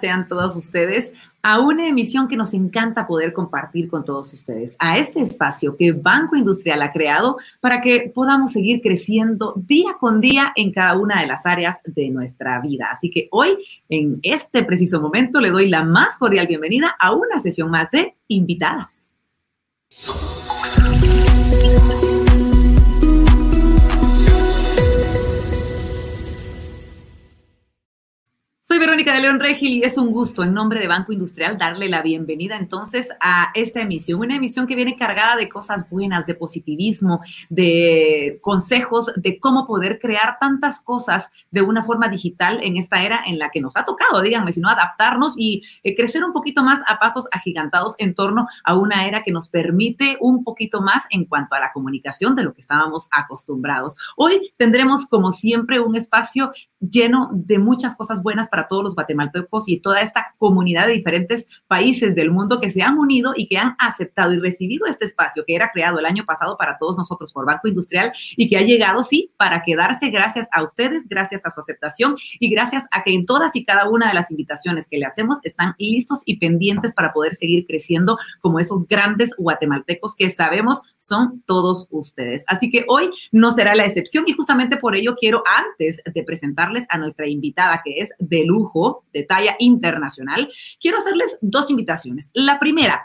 sean todos ustedes a una emisión que nos encanta poder compartir con todos ustedes, a este espacio que Banco Industrial ha creado para que podamos seguir creciendo día con día en cada una de las áreas de nuestra vida. Así que hoy, en este preciso momento, le doy la más cordial bienvenida a una sesión más de invitadas. Soy Verónica de León Regil y es un gusto en nombre de Banco Industrial darle la bienvenida entonces a esta emisión, una emisión que viene cargada de cosas buenas, de positivismo, de consejos de cómo poder crear tantas cosas de una forma digital en esta era en la que nos ha tocado, díganme, sino adaptarnos y eh, crecer un poquito más a pasos agigantados en torno a una era que nos permite un poquito más en cuanto a la comunicación de lo que estábamos acostumbrados. Hoy tendremos como siempre un espacio lleno de muchas cosas buenas para todos los guatemaltecos y toda esta comunidad de diferentes países del mundo que se han unido y que han aceptado y recibido este espacio que era creado el año pasado para todos nosotros por Banco Industrial y que ha llegado, sí, para quedarse gracias a ustedes, gracias a su aceptación y gracias a que en todas y cada una de las invitaciones que le hacemos están listos y pendientes para poder seguir creciendo como esos grandes guatemaltecos que sabemos son todos ustedes. Así que hoy no será la excepción y justamente por ello quiero antes de presentar a nuestra invitada, que es de lujo, de talla internacional, quiero hacerles dos invitaciones. La primera,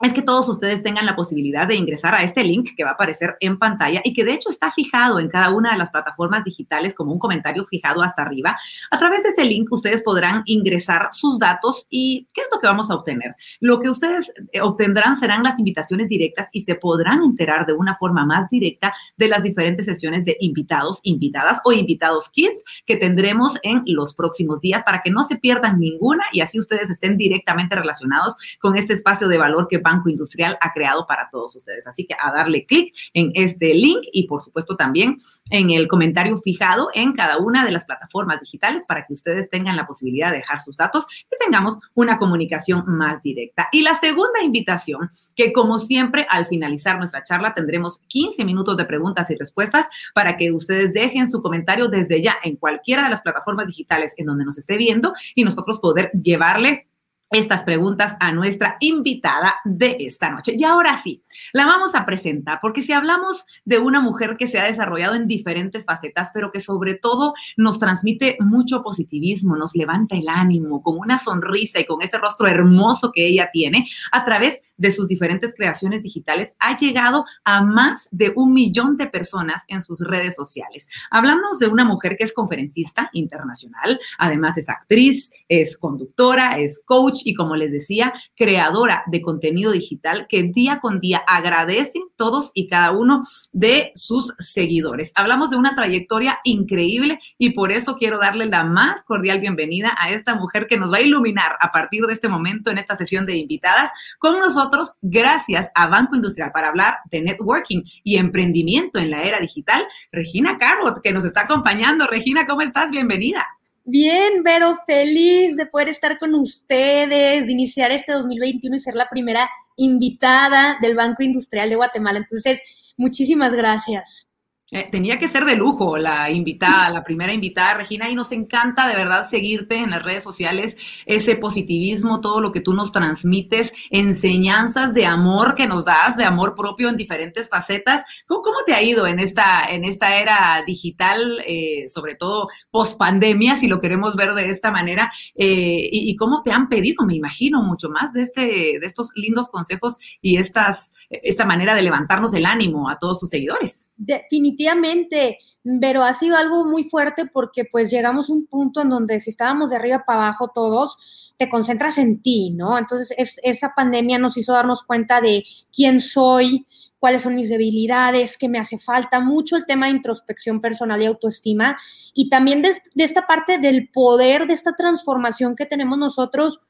es que todos ustedes tengan la posibilidad de ingresar a este link que va a aparecer en pantalla y que de hecho está fijado en cada una de las plataformas digitales como un comentario fijado hasta arriba. A través de este link ustedes podrán ingresar sus datos y ¿qué es lo que vamos a obtener? Lo que ustedes eh, obtendrán serán las invitaciones directas y se podrán enterar de una forma más directa de las diferentes sesiones de invitados, invitadas o invitados kids que tendremos en los próximos días para que no se pierdan ninguna y así ustedes estén directamente relacionados con este espacio de valor que va Banco Industrial ha creado para todos ustedes. Así que a darle clic en este link y por supuesto también en el comentario fijado en cada una de las plataformas digitales para que ustedes tengan la posibilidad de dejar sus datos y tengamos una comunicación más directa. Y la segunda invitación, que como siempre al finalizar nuestra charla tendremos 15 minutos de preguntas y respuestas para que ustedes dejen su comentario desde ya en cualquiera de las plataformas digitales en donde nos esté viendo y nosotros poder llevarle estas preguntas a nuestra invitada de esta noche. Y ahora sí, la vamos a presentar, porque si hablamos de una mujer que se ha desarrollado en diferentes facetas, pero que sobre todo nos transmite mucho positivismo, nos levanta el ánimo con una sonrisa y con ese rostro hermoso que ella tiene, a través de sus diferentes creaciones digitales, ha llegado a más de un millón de personas en sus redes sociales. Hablamos de una mujer que es conferencista internacional, además es actriz, es conductora, es coach, y como les decía, creadora de contenido digital que día con día agradecen todos y cada uno de sus seguidores. Hablamos de una trayectoria increíble y por eso quiero darle la más cordial bienvenida a esta mujer que nos va a iluminar a partir de este momento en esta sesión de invitadas con nosotros gracias a Banco Industrial para hablar de networking y emprendimiento en la era digital. Regina Carrot, que nos está acompañando. Regina, ¿cómo estás? Bienvenida. Bien, Vero, feliz de poder estar con ustedes, de iniciar este 2021 y ser la primera invitada del Banco Industrial de Guatemala. Entonces, muchísimas gracias. Eh, tenía que ser de lujo la invitada, la primera invitada, Regina, y nos encanta de verdad seguirte en las redes sociales, ese positivismo, todo lo que tú nos transmites, enseñanzas de amor que nos das, de amor propio en diferentes facetas. ¿Cómo, cómo te ha ido en esta, en esta era digital, eh, sobre todo post pandemia, si lo queremos ver de esta manera? Eh, y, y, cómo te han pedido, me imagino, mucho más de, este, de estos lindos consejos y estas, esta manera de levantarnos el ánimo a todos tus seguidores? Definitivamente definitivamente, pero ha sido algo muy fuerte porque pues llegamos a un punto en donde si estábamos de arriba para abajo todos, te concentras en ti, ¿no? Entonces esa pandemia nos hizo darnos cuenta de quién soy, cuáles son mis debilidades, qué me hace falta, mucho el tema de introspección personal y autoestima, y también de, de esta parte del poder, de esta transformación que tenemos nosotros,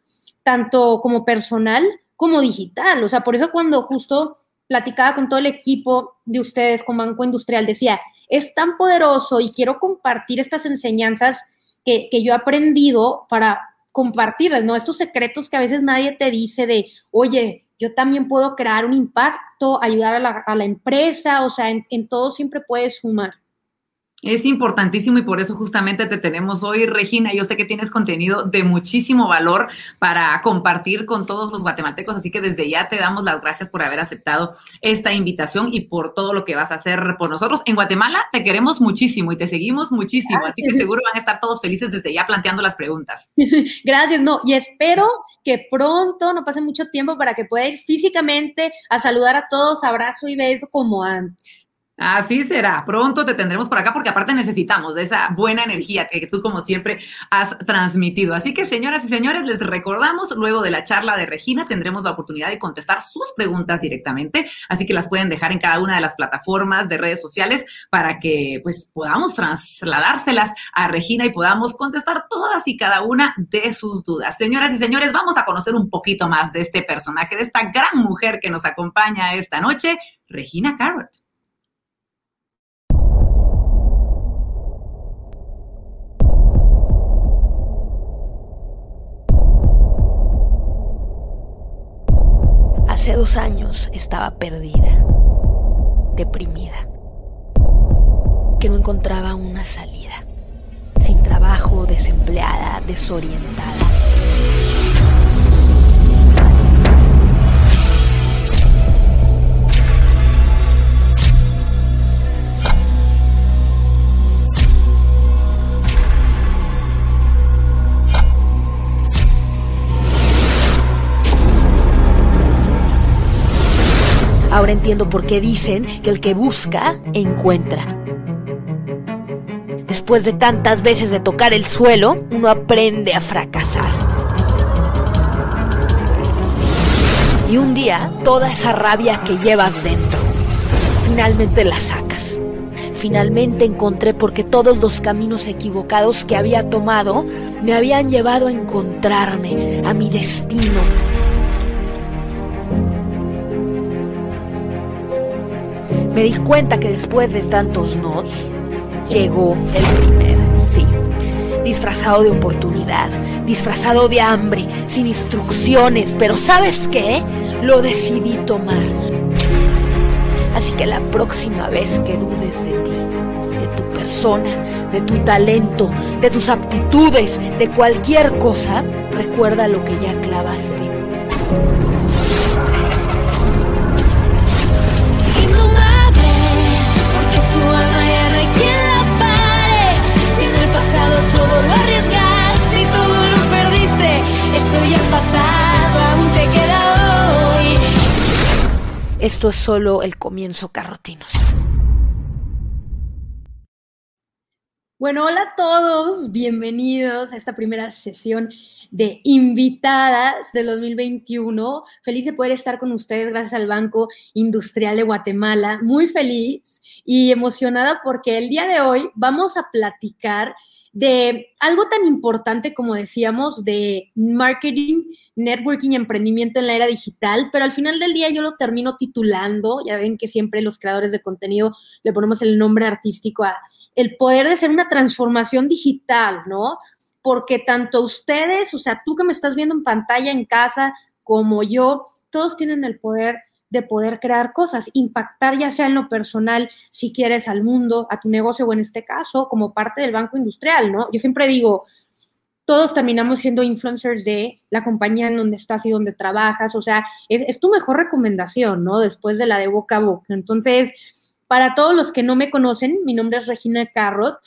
tanto como personal como digital. O sea, por eso cuando justo platicaba con todo el equipo de ustedes con Banco Industrial, decía, es tan poderoso y quiero compartir estas enseñanzas que, yo he aprendido para compartirles, ¿no? Estos secretos que a veces nadie te dice de, oye, yo también puedo crear un impacto, ayudar a la, empresa, o sea, en, en todo siempre puedes sumar. Es importantísimo y por eso justamente te tenemos hoy, Regina. Yo sé que tienes contenido de muchísimo valor para compartir con todos los guatemaltecos, así que desde ya te damos las gracias por haber aceptado esta invitación y por todo lo que vas a hacer por nosotros. En Guatemala te queremos muchísimo y te seguimos muchísimo, así que seguro van a estar todos felices desde ya planteando las preguntas. Gracias, no, y espero que pronto, no pase mucho tiempo para que pueda ir físicamente a saludar a todos, abrazo y beso como antes. Así será. Pronto te tendremos por acá porque aparte necesitamos de esa buena energía que tú como siempre has transmitido. Así que señoras y señores, les recordamos, luego de la charla de Regina tendremos la oportunidad de contestar sus preguntas directamente, así que las pueden dejar en cada una de las plataformas de redes sociales para que pues podamos trasladárselas a Regina y podamos contestar todas y cada una de sus dudas. Señoras y señores, vamos a conocer un poquito más de este personaje, de esta gran mujer que nos acompaña esta noche, Regina Carrot. Hace dos años estaba perdida, deprimida, que no encontraba una salida, sin trabajo, desempleada, desorientada. Ahora entiendo por qué dicen que el que busca, encuentra. Después de tantas veces de tocar el suelo, uno aprende a fracasar. Y un día, toda esa rabia que llevas dentro, finalmente la sacas. Finalmente encontré porque todos los caminos equivocados que había tomado me habían llevado a encontrarme, a mi destino, me di cuenta que después de tantos nos, llegó el primer sí. Disfrazado de oportunidad, disfrazado de hambre, sin instrucciones, pero ¿sabes qué? Lo decidí tomar. Así que la próxima vez que dudes de ti, de tu persona, de tu talento, de tus aptitudes, de cualquier cosa, recuerda lo que ya clavaste. Pasado, aún te queda hoy. Esto es solo el comienzo, carrotinos. Bueno, hola a todos, bienvenidos a esta primera sesión de invitadas del 2021. Feliz de poder estar con ustedes gracias al Banco Industrial de Guatemala. Muy feliz y emocionada porque el día de hoy vamos a platicar de algo tan importante como decíamos de marketing, networking emprendimiento en la era digital, pero al final del día yo lo termino titulando, ya ven que siempre los creadores de contenido le ponemos el nombre artístico a el poder de ser una transformación digital, ¿no? Porque tanto ustedes, o sea, tú que me estás viendo en pantalla en casa, como yo, todos tienen el poder de poder crear cosas, impactar ya sea en lo personal, si quieres, al mundo, a tu negocio o en este caso, como parte del banco industrial, ¿no? Yo siempre digo, todos terminamos siendo influencers de la compañía en donde estás y donde trabajas, o sea, es, tu mejor recomendación, ¿no? Después de la de boca a boca. Entonces, para todos los que no me conocen, mi nombre es Regina Carrot.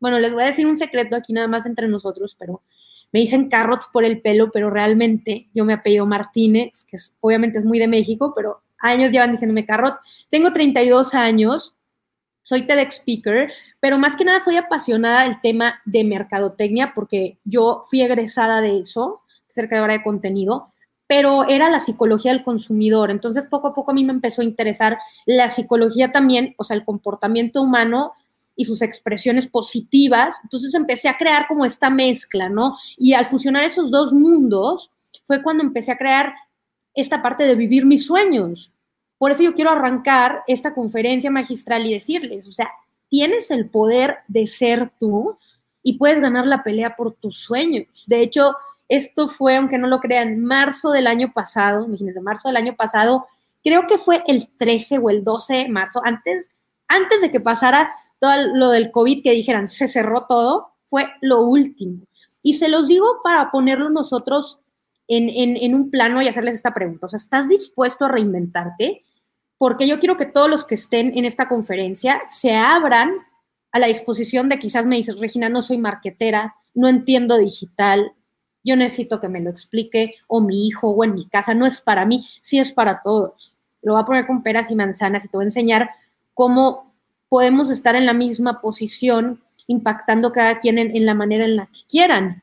Bueno, les voy a decir un secreto aquí nada más entre nosotros, pero me dicen Carrots por el pelo, pero realmente yo me apellido Martínez, que obviamente es muy de México, pero años llevan diciéndome Carrot. Tengo 32 años, soy TEDx speaker, pero más que nada soy apasionada del tema de mercadotecnia porque yo fui egresada de eso, ser creadora de contenido, pero era la psicología del consumidor. Entonces, poco a poco a mí me empezó a interesar la psicología también, o sea, el comportamiento humano y sus expresiones positivas. Entonces empecé a crear como esta mezcla, ¿no? Y al fusionar esos dos mundos fue cuando empecé a crear esta parte de vivir mis sueños. Por eso yo quiero arrancar esta conferencia magistral y decirles, o sea, tienes el poder de ser tú y puedes ganar la pelea por tus sueños. De hecho, esto fue, aunque no lo crean, marzo del año pasado, imagínense, marzo del año pasado, creo que fue el 13 o el 12 de marzo, antes, antes de que pasara todo lo del COVID que dijeran, se cerró todo, fue lo último. Y se los digo para ponerlo nosotros en, un plano y hacerles esta pregunta. O sea, ¿estás dispuesto a reinventarte? Porque yo quiero que todos los que estén en esta conferencia se abran a la disposición de quizás me dices, Regina, no soy marquetera, no entiendo digital, yo necesito que me lo explique, o mi hijo, o en mi casa, no es para mí, sí es para todos. Lo voy a poner con peras y manzanas y te voy a enseñar cómo podemos estar en la misma posición, impactando cada quien en, la manera en la que quieran.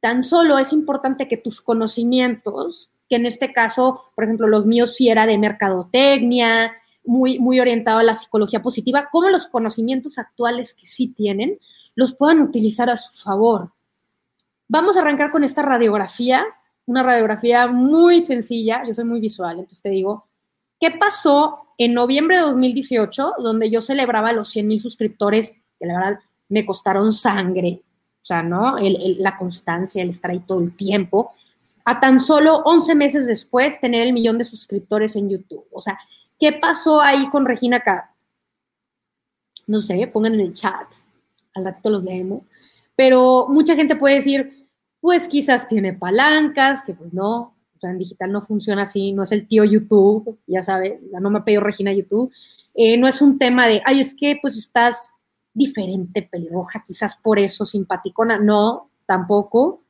Tan solo es importante que tus conocimientos, que en este caso, por ejemplo, los míos sí era de mercadotecnia, muy, muy orientado a la psicología positiva, como los conocimientos actuales que sí tienen, los puedan utilizar a su favor. Vamos a arrancar con esta radiografía, una radiografía muy sencilla, yo soy muy visual, entonces te digo, ¿qué pasó en noviembre de 2018, donde yo celebraba los 100 mil suscriptores, que la verdad me costaron sangre, o sea, ¿no? la constancia, el estar ahí todo el tiempo, a tan solo 11 meses después tener el millón de suscriptores en YouTube. O sea, ¿qué pasó ahí con Regina K? No sé, pongan en el chat, al ratito los leemos, pero mucha gente puede decir, pues quizás tiene palancas, que pues no, o sea, en digital no funciona así, no es el tío YouTube, ya sabes, no me ha pedido Regina YouTube, eh, no es un tema de, ay, es que pues estás diferente, pelirroja, quizás por eso simpaticona, no, tampoco.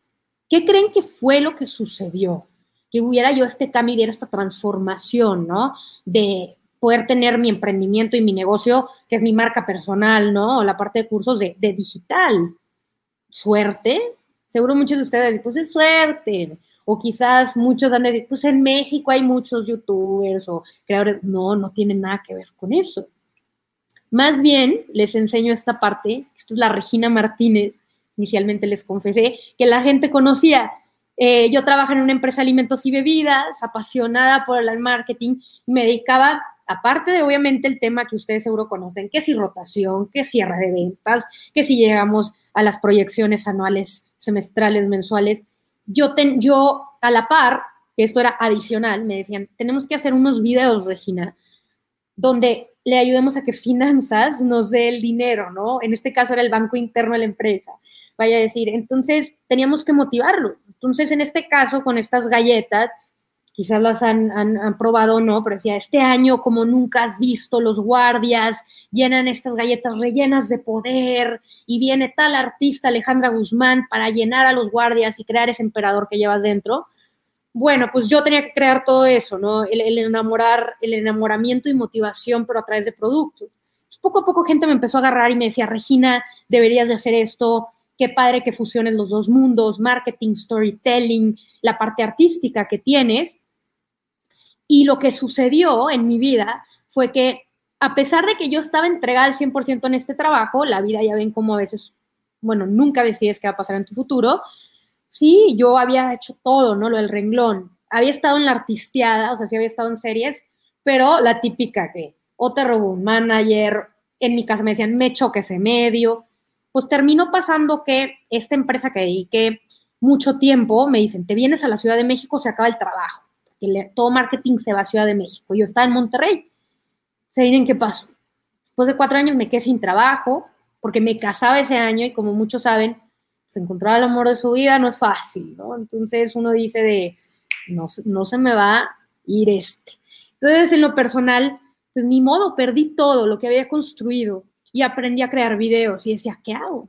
¿Qué creen que fue lo que sucedió? Que hubiera yo este cambio y diera esta transformación, ¿no? De poder tener mi emprendimiento y mi negocio, que es mi marca personal, ¿no? O la parte de cursos de, de digital. Suerte, Seguro muchos de ustedes, pues es suerte. O quizás muchos han de decir, pues en México hay muchos youtubers o creadores. No, no tiene nada que ver con eso. Más bien, les enseño esta parte. Esto es la Regina Martínez. Inicialmente les confesé que la gente conocía. Eh, yo trabajo en una empresa de alimentos y bebidas, apasionada por el marketing, me dedicaba aparte de obviamente el tema que ustedes seguro conocen, que si rotación, que cierre de ventas, que si llegamos a las proyecciones anuales, semestrales, mensuales, yo, ten, yo a la par, que esto era adicional, me decían, tenemos que hacer unos videos, Regina, donde le ayudemos a que finanzas nos dé el dinero, ¿no? En este caso era el banco interno de la empresa, vaya a decir. Entonces, teníamos que motivarlo. Entonces, en este caso, con estas galletas, quizás las han, probado no, pero decía, este año como nunca has visto, los guardias llenan estas galletas rellenas de poder y viene tal artista Alejandra Guzmán para llenar a los guardias y crear ese emperador que llevas dentro. Bueno, pues yo tenía que crear todo eso, ¿no? El, enamorar, el enamoramiento y motivación, pero a través de productos. Pues poco a poco gente me empezó a agarrar y me decía, Regina, deberías de hacer esto, qué padre que fusiones los dos mundos, marketing, storytelling, la parte artística que tienes. Y lo que sucedió en mi vida fue que a pesar de que yo estaba entregada al 100% en este trabajo, la vida ya ven como a veces, bueno, nunca decides qué va a pasar en tu futuro. Sí, yo había hecho todo, ¿no? Lo del renglón. Había estado en la artisteada, o sea, sí había estado en series, pero la típica que o te robó un manager, en mi casa me decían, me choque ese medio. Pues terminó pasando que esta empresa que dediqué mucho tiempo, me dicen, te vienes a la Ciudad de México, se acaba el trabajo que todo marketing se va a Ciudad de México. Yo estaba en Monterrey. ¿Se miren qué pasó? Después de cuatro años me quedé sin trabajo porque me casaba ese año y como muchos saben, pues encontrar el amor de su vida no es fácil, ¿no? Entonces uno dice de, no, no se me va a ir este. Entonces en lo personal, pues ni modo, perdí todo lo que había construido y aprendí a crear videos y decía, ¿qué hago?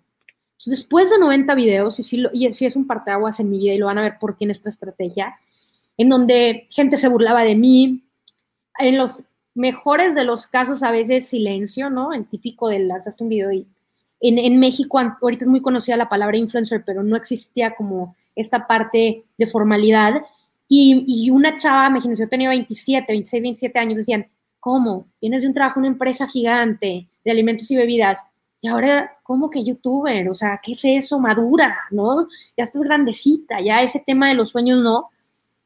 después de 90 videos, y si y si es un parteaguas en mi vida y lo van a ver por qué en esta estrategia, en donde gente se burlaba de mí. En los mejores de los casos, a veces silencio, ¿no? El típico de lanzaste un video y en, México ahorita es muy conocida la palabra influencer, pero no existía como esta parte de formalidad. Y, una chava, imagínense, yo tenía 27, 26, 27 años, decían, ¿cómo? Vienes de un trabajo en una empresa gigante de alimentos y bebidas. Y ahora, ¿cómo que youtuber? O sea, ¿qué es eso? Madura, ¿no? Ya estás grandecita, ya ese tema de los sueños no.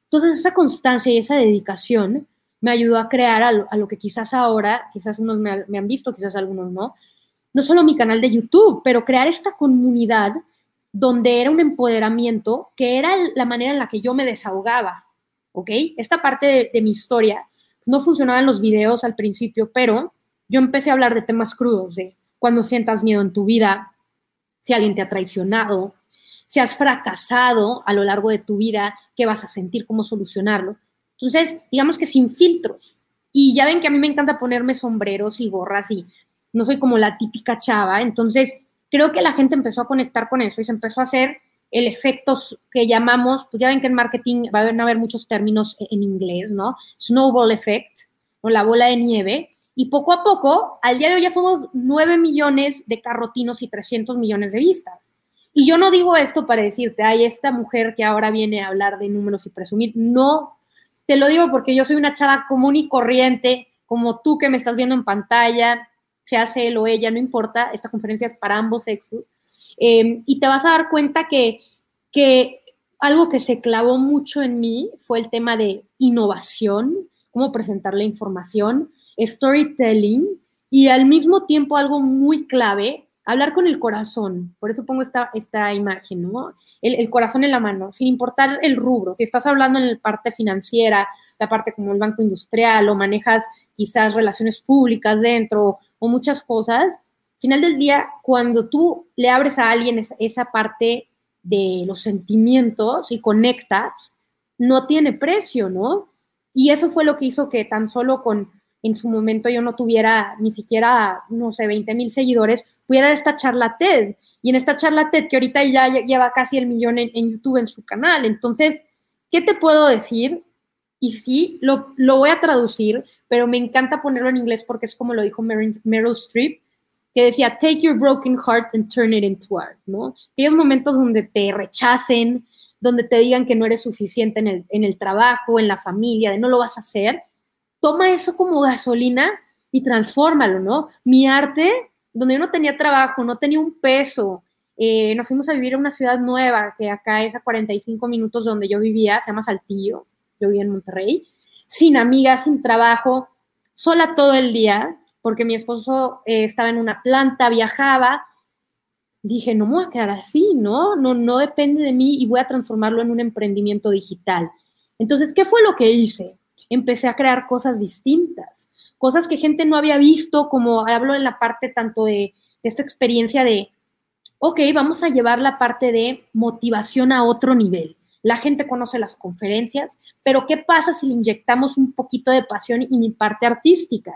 Entonces, esa constancia y esa dedicación me ayudó a crear a lo, que quizás ahora, quizás unos me, han visto, quizás algunos no, no solo mi canal de YouTube, pero crear esta comunidad donde era un empoderamiento, que era la manera en la que yo me desahogaba, ¿ok? Esta parte de, mi historia no funcionaba en los videos al principio, pero yo empecé a hablar de temas crudos, de, cuando sientas miedo en tu vida, si alguien te ha traicionado, si has fracasado a lo largo de tu vida, qué vas a sentir, cómo solucionarlo. Entonces, digamos que sin filtros. Y ya ven que a mí me encanta ponerme sombreros y gorras y no soy como la típica chava. Entonces, creo que la gente empezó a conectar con eso y se empezó a hacer el efecto que llamamos, pues ya ven que en marketing va a haber, muchos términos e-, en inglés, ¿no? Snowball effect, o la bola de nieve. Y poco a poco, al día de hoy ya somos 9 millones de carrotinos y 300 millones de vistas. Y yo no digo esto para decirte, ay, esta mujer que ahora viene a hablar de números y presumir. No, te lo digo porque yo soy una chava común y corriente, como tú que me estás viendo en pantalla, se hace él o ella, no importa, esta conferencia es para ambos sexos. Em, y te vas a dar cuenta que, que algo que se clavó mucho en mí fue el tema de innovación, cómo presentar la información, storytelling y al mismo tiempo algo muy clave, hablar con el corazón. Por eso pongo esta, esta imagen, ¿no? El, corazón en la mano, sin importar el rubro. Si estás hablando en la parte financiera, la parte como el banco industrial o manejas quizás relaciones públicas dentro o muchas cosas, final del día, cuando tú le abres a alguien esa, parte de los sentimientos y conectas, no tiene precio, ¿no? Y eso fue lo que hizo que tan solo con, en su momento yo no tuviera ni siquiera, no sé, 20 mil seguidores, pudiera esta charla TED. Y en esta charla TED, que ahorita ya lleva casi el millón en, YouTube en su canal. Entonces, ¿qué te puedo decir? Y sí, lo, lo, voy a traducir, pero me encanta ponerlo en inglés porque es como lo dijo Meryl, Streep que decía, take your broken heart and turn it into art, ¿no? Aquellos momentos donde te rechacen, donde te digan que no eres suficiente en el, en el trabajo, en la familia, de no lo vas a hacer, toma eso como gasolina y transfórmalo, ¿no? Mi arte, donde yo no tenía trabajo, no tenía un peso, eh, nos fuimos a vivir en una ciudad nueva, que acá es a 45 minutos donde yo vivía, se llama Saltillo, yo vivía en Monterrey, sin amigas, sin trabajo, sola todo el día, porque mi esposo eh, estaba en una planta, viajaba. Dije, no me voy a quedar así, ¿no? ¿no? No depende de mí y voy a transformarlo en un emprendimiento digital. Entonces, ¿qué fue lo que hice? Empecé a crear cosas distintas, cosas que gente no había visto, como hablo en la parte tanto de, esta experiencia de, ok, vamos a llevar la parte de motivación a otro nivel. La gente conoce las conferencias, pero ¿qué pasa si le inyectamos un poquito de pasión y mi parte artística?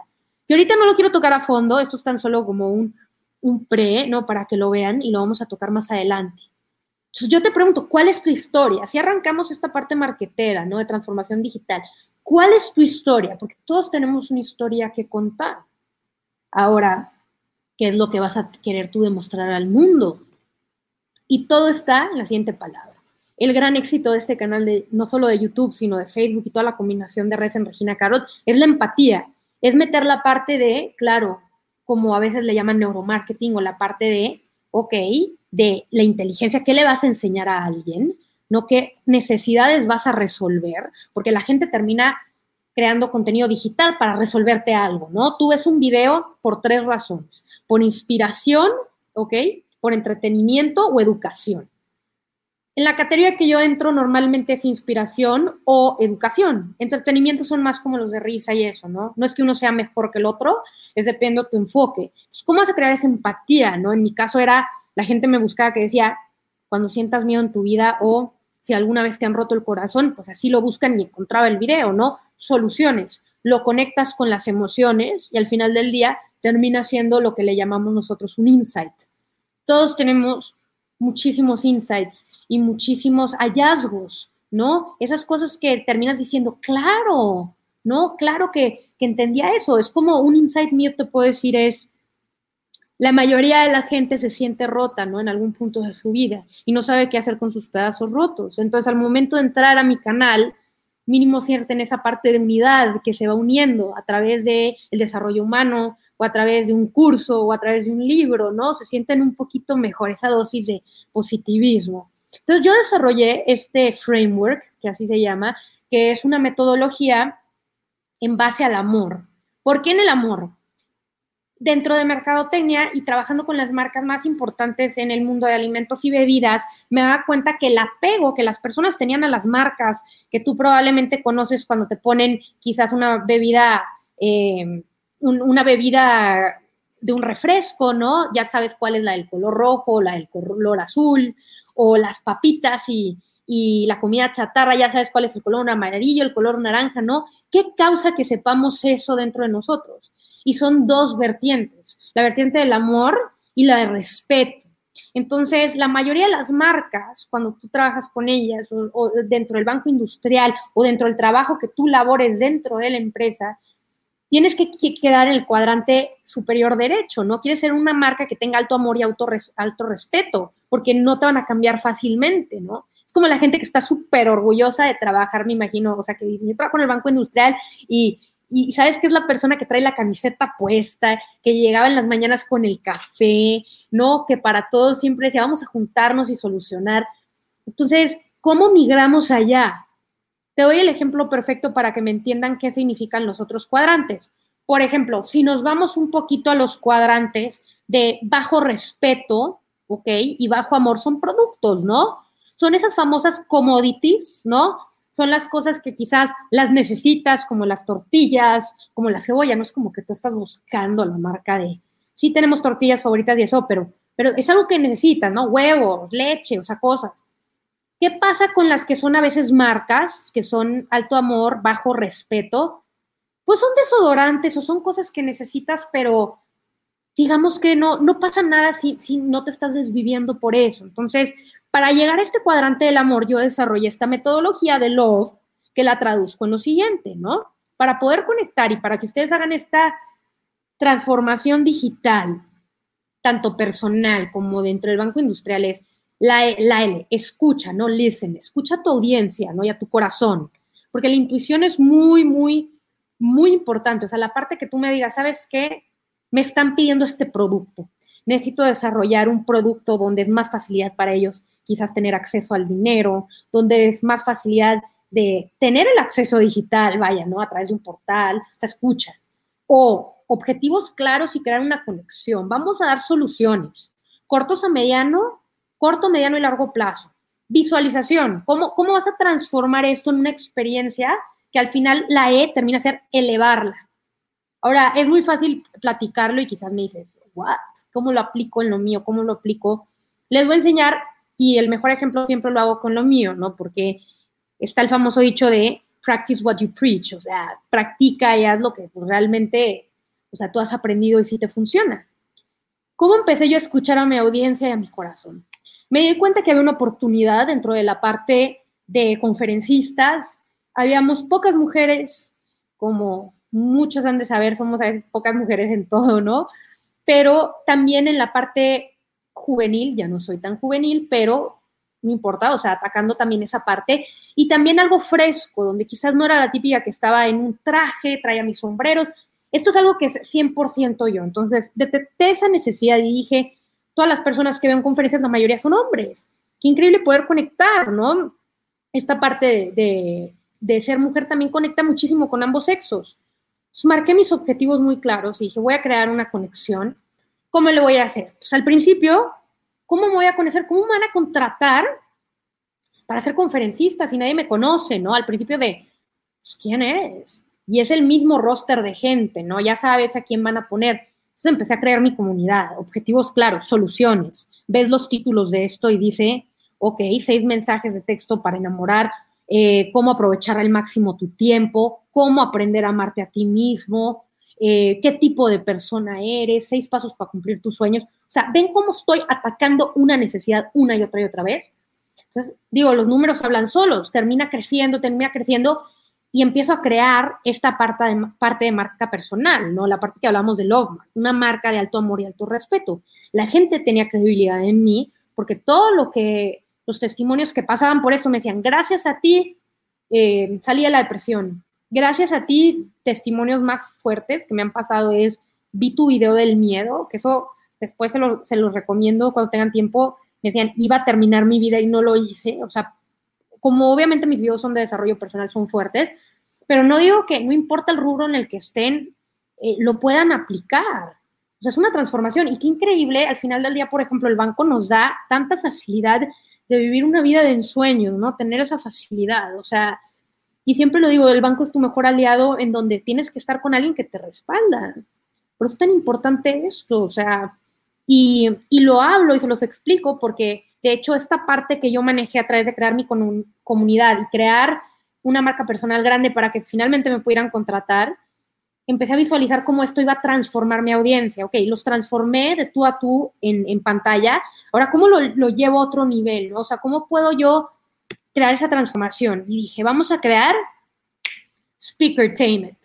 Y ahorita no lo quiero tocar a fondo, esto es tan solo como un, un pre, ¿no? Para que lo vean y lo vamos a tocar más adelante. Entonces yo te pregunto, ¿cuál es tu historia? Si arrancamos esta parte marquetera, ¿no? De transformación digital, ¿cuál es tu historia? Porque todos tenemos una historia que contar. Ahora, ¿qué es lo que vas a querer tú demostrar al mundo? Y todo está en la siguiente palabra. El gran éxito de este canal, de, no solo de YouTube, sino de Facebook y toda la combinación de redes en Regina Carot, es la empatía es meter la parte de, claro, como a veces le llaman neuromarketing o la parte de, ok, de la inteligencia, ¿qué le vas a enseñar a alguien? No qué necesidades vas a resolver, porque la gente termina creando contenido digital para resolverte algo, ¿no? Tú ves un video por tres razones, por inspiración, ¿ok? Por entretenimiento o educación. En la categoría que yo entro normalmente es inspiración o educación. Entretenimiento son más como los de risa y eso, ¿no? No es que uno sea mejor que el otro, es depende de tu enfoque. ¿Cómo vas a crear esa empatía, no? En mi caso era, la gente me buscaba que decía, cuando sientas miedo en tu vida o si alguna vez te han roto el corazón, pues así lo buscan y encontraba el video, ¿no? Soluciones. Lo conectas con las emociones y al final del día termina siendo lo que le llamamos nosotros un insight. Todos tenemos muchísimos insights y muchísimos hallazgos, ¿no? Esas cosas que terminas diciendo, claro, ¿no? Claro que, que entendía eso. Es como un insight mío, te puedo decir, es la mayoría de la gente se siente rota, ¿no? En algún punto de su vida y no sabe qué hacer con sus pedazos rotos. Entonces, al momento de entrar a mi canal, mínimo en esa parte de unidad que se va uniendo a través del el desarrollo humano, o a través de un curso o a través de un libro, ¿no? Se sienten un poquito mejor esa dosis de positivismo. Entonces yo desarrollé este framework, que así se llama, que es una metodología en base al amor. ¿Por qué en el amor? Dentro de mercadotecnia y trabajando con las marcas más importantes en el mundo de alimentos y bebidas, me daba cuenta que el apego que las personas tenían a las marcas, que tú probablemente conoces cuando te ponen quizás una bebida eh, una bebida de un refresco, ¿no? Ya sabes cuál es la del color rojo, la del color azul, o las papitas y, y la comida chatarra, ya sabes cuál es el color amarillo, el color naranja, ¿no? ¿Qué causa que sepamos eso dentro de nosotros? Y son dos vertientes, la vertiente del amor y la de respeto. Entonces, la mayoría de las marcas, cuando tú trabajas con ellas o, dentro del banco industrial o dentro del trabajo que tú labores dentro de la empresa, tienes que, quedar en el cuadrante superior derecho, ¿no? Quieres ser una marca que tenga alto amor y alto, alto respeto, porque no te van a cambiar fácilmente, ¿no? Es como la gente que está súper orgullosa de trabajar, me imagino, o sea, que dice, yo trabajo en el Banco Industrial y, y sabes que es la persona que trae la camiseta puesta, que llegaba en las mañanas con el café, ¿no? Que para todos siempre decía, vamos a juntarnos y solucionar. Entonces, ¿cómo migramos allá? Te doy el ejemplo perfecto para que me entiendan qué significan los otros cuadrantes. Por ejemplo, si nos vamos un poquito a los cuadrantes de bajo respeto, ¿ok? Y bajo amor son productos, ¿no? Son esas famosas commodities, ¿no? Son las cosas que quizás las necesitas, como las tortillas, como la cebolla, no es como que tú estás buscando la marca de, sí tenemos tortillas favoritas y eso, pero, pero es algo que necesitas, ¿no? Huevos, leche, o sea, cosas. ¿Qué pasa con las que son a veces marcas, que son alto amor, bajo respeto? Pues son desodorantes o son cosas que necesitas, pero digamos que no, no pasa nada si, si no te estás desviviendo por eso. Entonces, para llegar a este cuadrante del amor, yo desarrollé esta metodología de Love que la traduzco en lo siguiente, ¿no? Para poder conectar y para que ustedes hagan esta transformación digital, tanto personal como dentro del banco industrial, es la, la L, escucha, no listen, escucha a tu audiencia, ¿no? Y a tu corazón, porque la intuición es muy, muy, muy importante. O sea, la parte que tú me digas, ¿sabes qué? Me están pidiendo este producto. Necesito desarrollar un producto donde es más facilidad para ellos quizás tener acceso al dinero, donde es más facilidad de tener el acceso digital, vaya, ¿no? A través de un portal, se escucha. O objetivos claros y crear una conexión. Vamos a dar soluciones, cortos a mediano, corto, mediano y largo plazo. Visualización, ¿cómo, cómo vas a transformar esto en una experiencia que al final la E termina ser elevarla? Ahora, es muy fácil platicarlo y quizás me dices, ¿what? ¿Cómo lo aplico en lo mío? ¿Cómo lo aplico? Les voy a enseñar y el mejor ejemplo siempre lo hago con lo mío, ¿no? Porque está el famoso dicho de practice what you preach, o sea, practica y haz lo que realmente, o sea, tú has aprendido y sí te funciona. ¿Cómo empecé yo a escuchar a mi audiencia y a mi corazón? Me di cuenta que había una oportunidad dentro de la parte de conferencistas. Habíamos pocas mujeres, como muchos han de saber, somos a veces pocas mujeres en todo, ¿no? Pero también en la parte juvenil, ya no soy tan juvenil, pero no importa, o sea, atacando también esa parte. Y también algo fresco, donde quizás no era la típica que estaba en un traje, traía mis sombreros. Esto es algo que es 100% yo. Entonces, detecté esa necesidad y dije, todas las personas que veo en conferencias, la mayoría son hombres. Qué increíble poder conectar, ¿no? Esta parte de, de ser mujer también conecta muchísimo con ambos sexos. Marqué mis objetivos muy claros y dije, voy a crear una conexión ¿Cómo le voy a hacer? Pues al principio, ¿cómo me voy a conocer? ¿Cómo me van a contratar para ser conferencista si nadie me conoce, ¿no? Al principio de, pues, ¿quién eres? Y es el mismo roster de gente, ¿no? Ya sabes a quién van a poner. Entonces empecé a crear mi comunidad, objetivos claros, soluciones. Ves los títulos de esto y dice, ok, seis mensajes de texto para enamorar, eh, cómo aprovechar al máximo tu tiempo, cómo aprender a amarte a ti mismo, eh, qué tipo de persona eres, seis pasos para cumplir tus sueños. O sea, ven cómo estoy atacando una necesidad una y otra y otra vez. Entonces, digo, los números hablan solos, termina creciendo, termina creciendo y empiezo a crear esta parte de, parte de marca personal, ¿no? La parte que hablamos de Love, una marca de alto amor y alto respeto. La gente tenía credibilidad en mí porque todo lo que, los testimonios que pasaban por esto me decían, gracias a ti eh, salí de la depresión, gracias a ti, testimonios más fuertes que me han pasado es, vi tu video del miedo, que eso después se, lo, se los recomiendo cuando tengan tiempo. Me decían, iba a terminar mi vida y no lo hice. O sea, como obviamente mis videos son de desarrollo personal, son fuertes, pero no digo que no importa el rubro en el que estén, eh, lo puedan aplicar. O sea, es una transformación. Y qué increíble, al final del día, por ejemplo, el banco nos da tanta facilidad de vivir una vida de ensueños, ¿no? Tener esa facilidad. O sea, y siempre lo digo, el banco es tu mejor aliado en donde tienes que estar con alguien que te respalda. Por eso es tan importante esto, o sea, y, y lo hablo y se los explico porque, de hecho, esta parte que yo manejé a través de crear mi comunidad y crear una marca personal grande para que finalmente me pudieran contratar, empecé a visualizar cómo esto iba a transformar mi audiencia. Ok, los transformé de tú a tú en, en pantalla. Ahora, ¿cómo lo, lo, llevo a otro nivel? O sea, ¿cómo puedo yo crear esa transformación? Y dije, vamos a crear Speakertainment.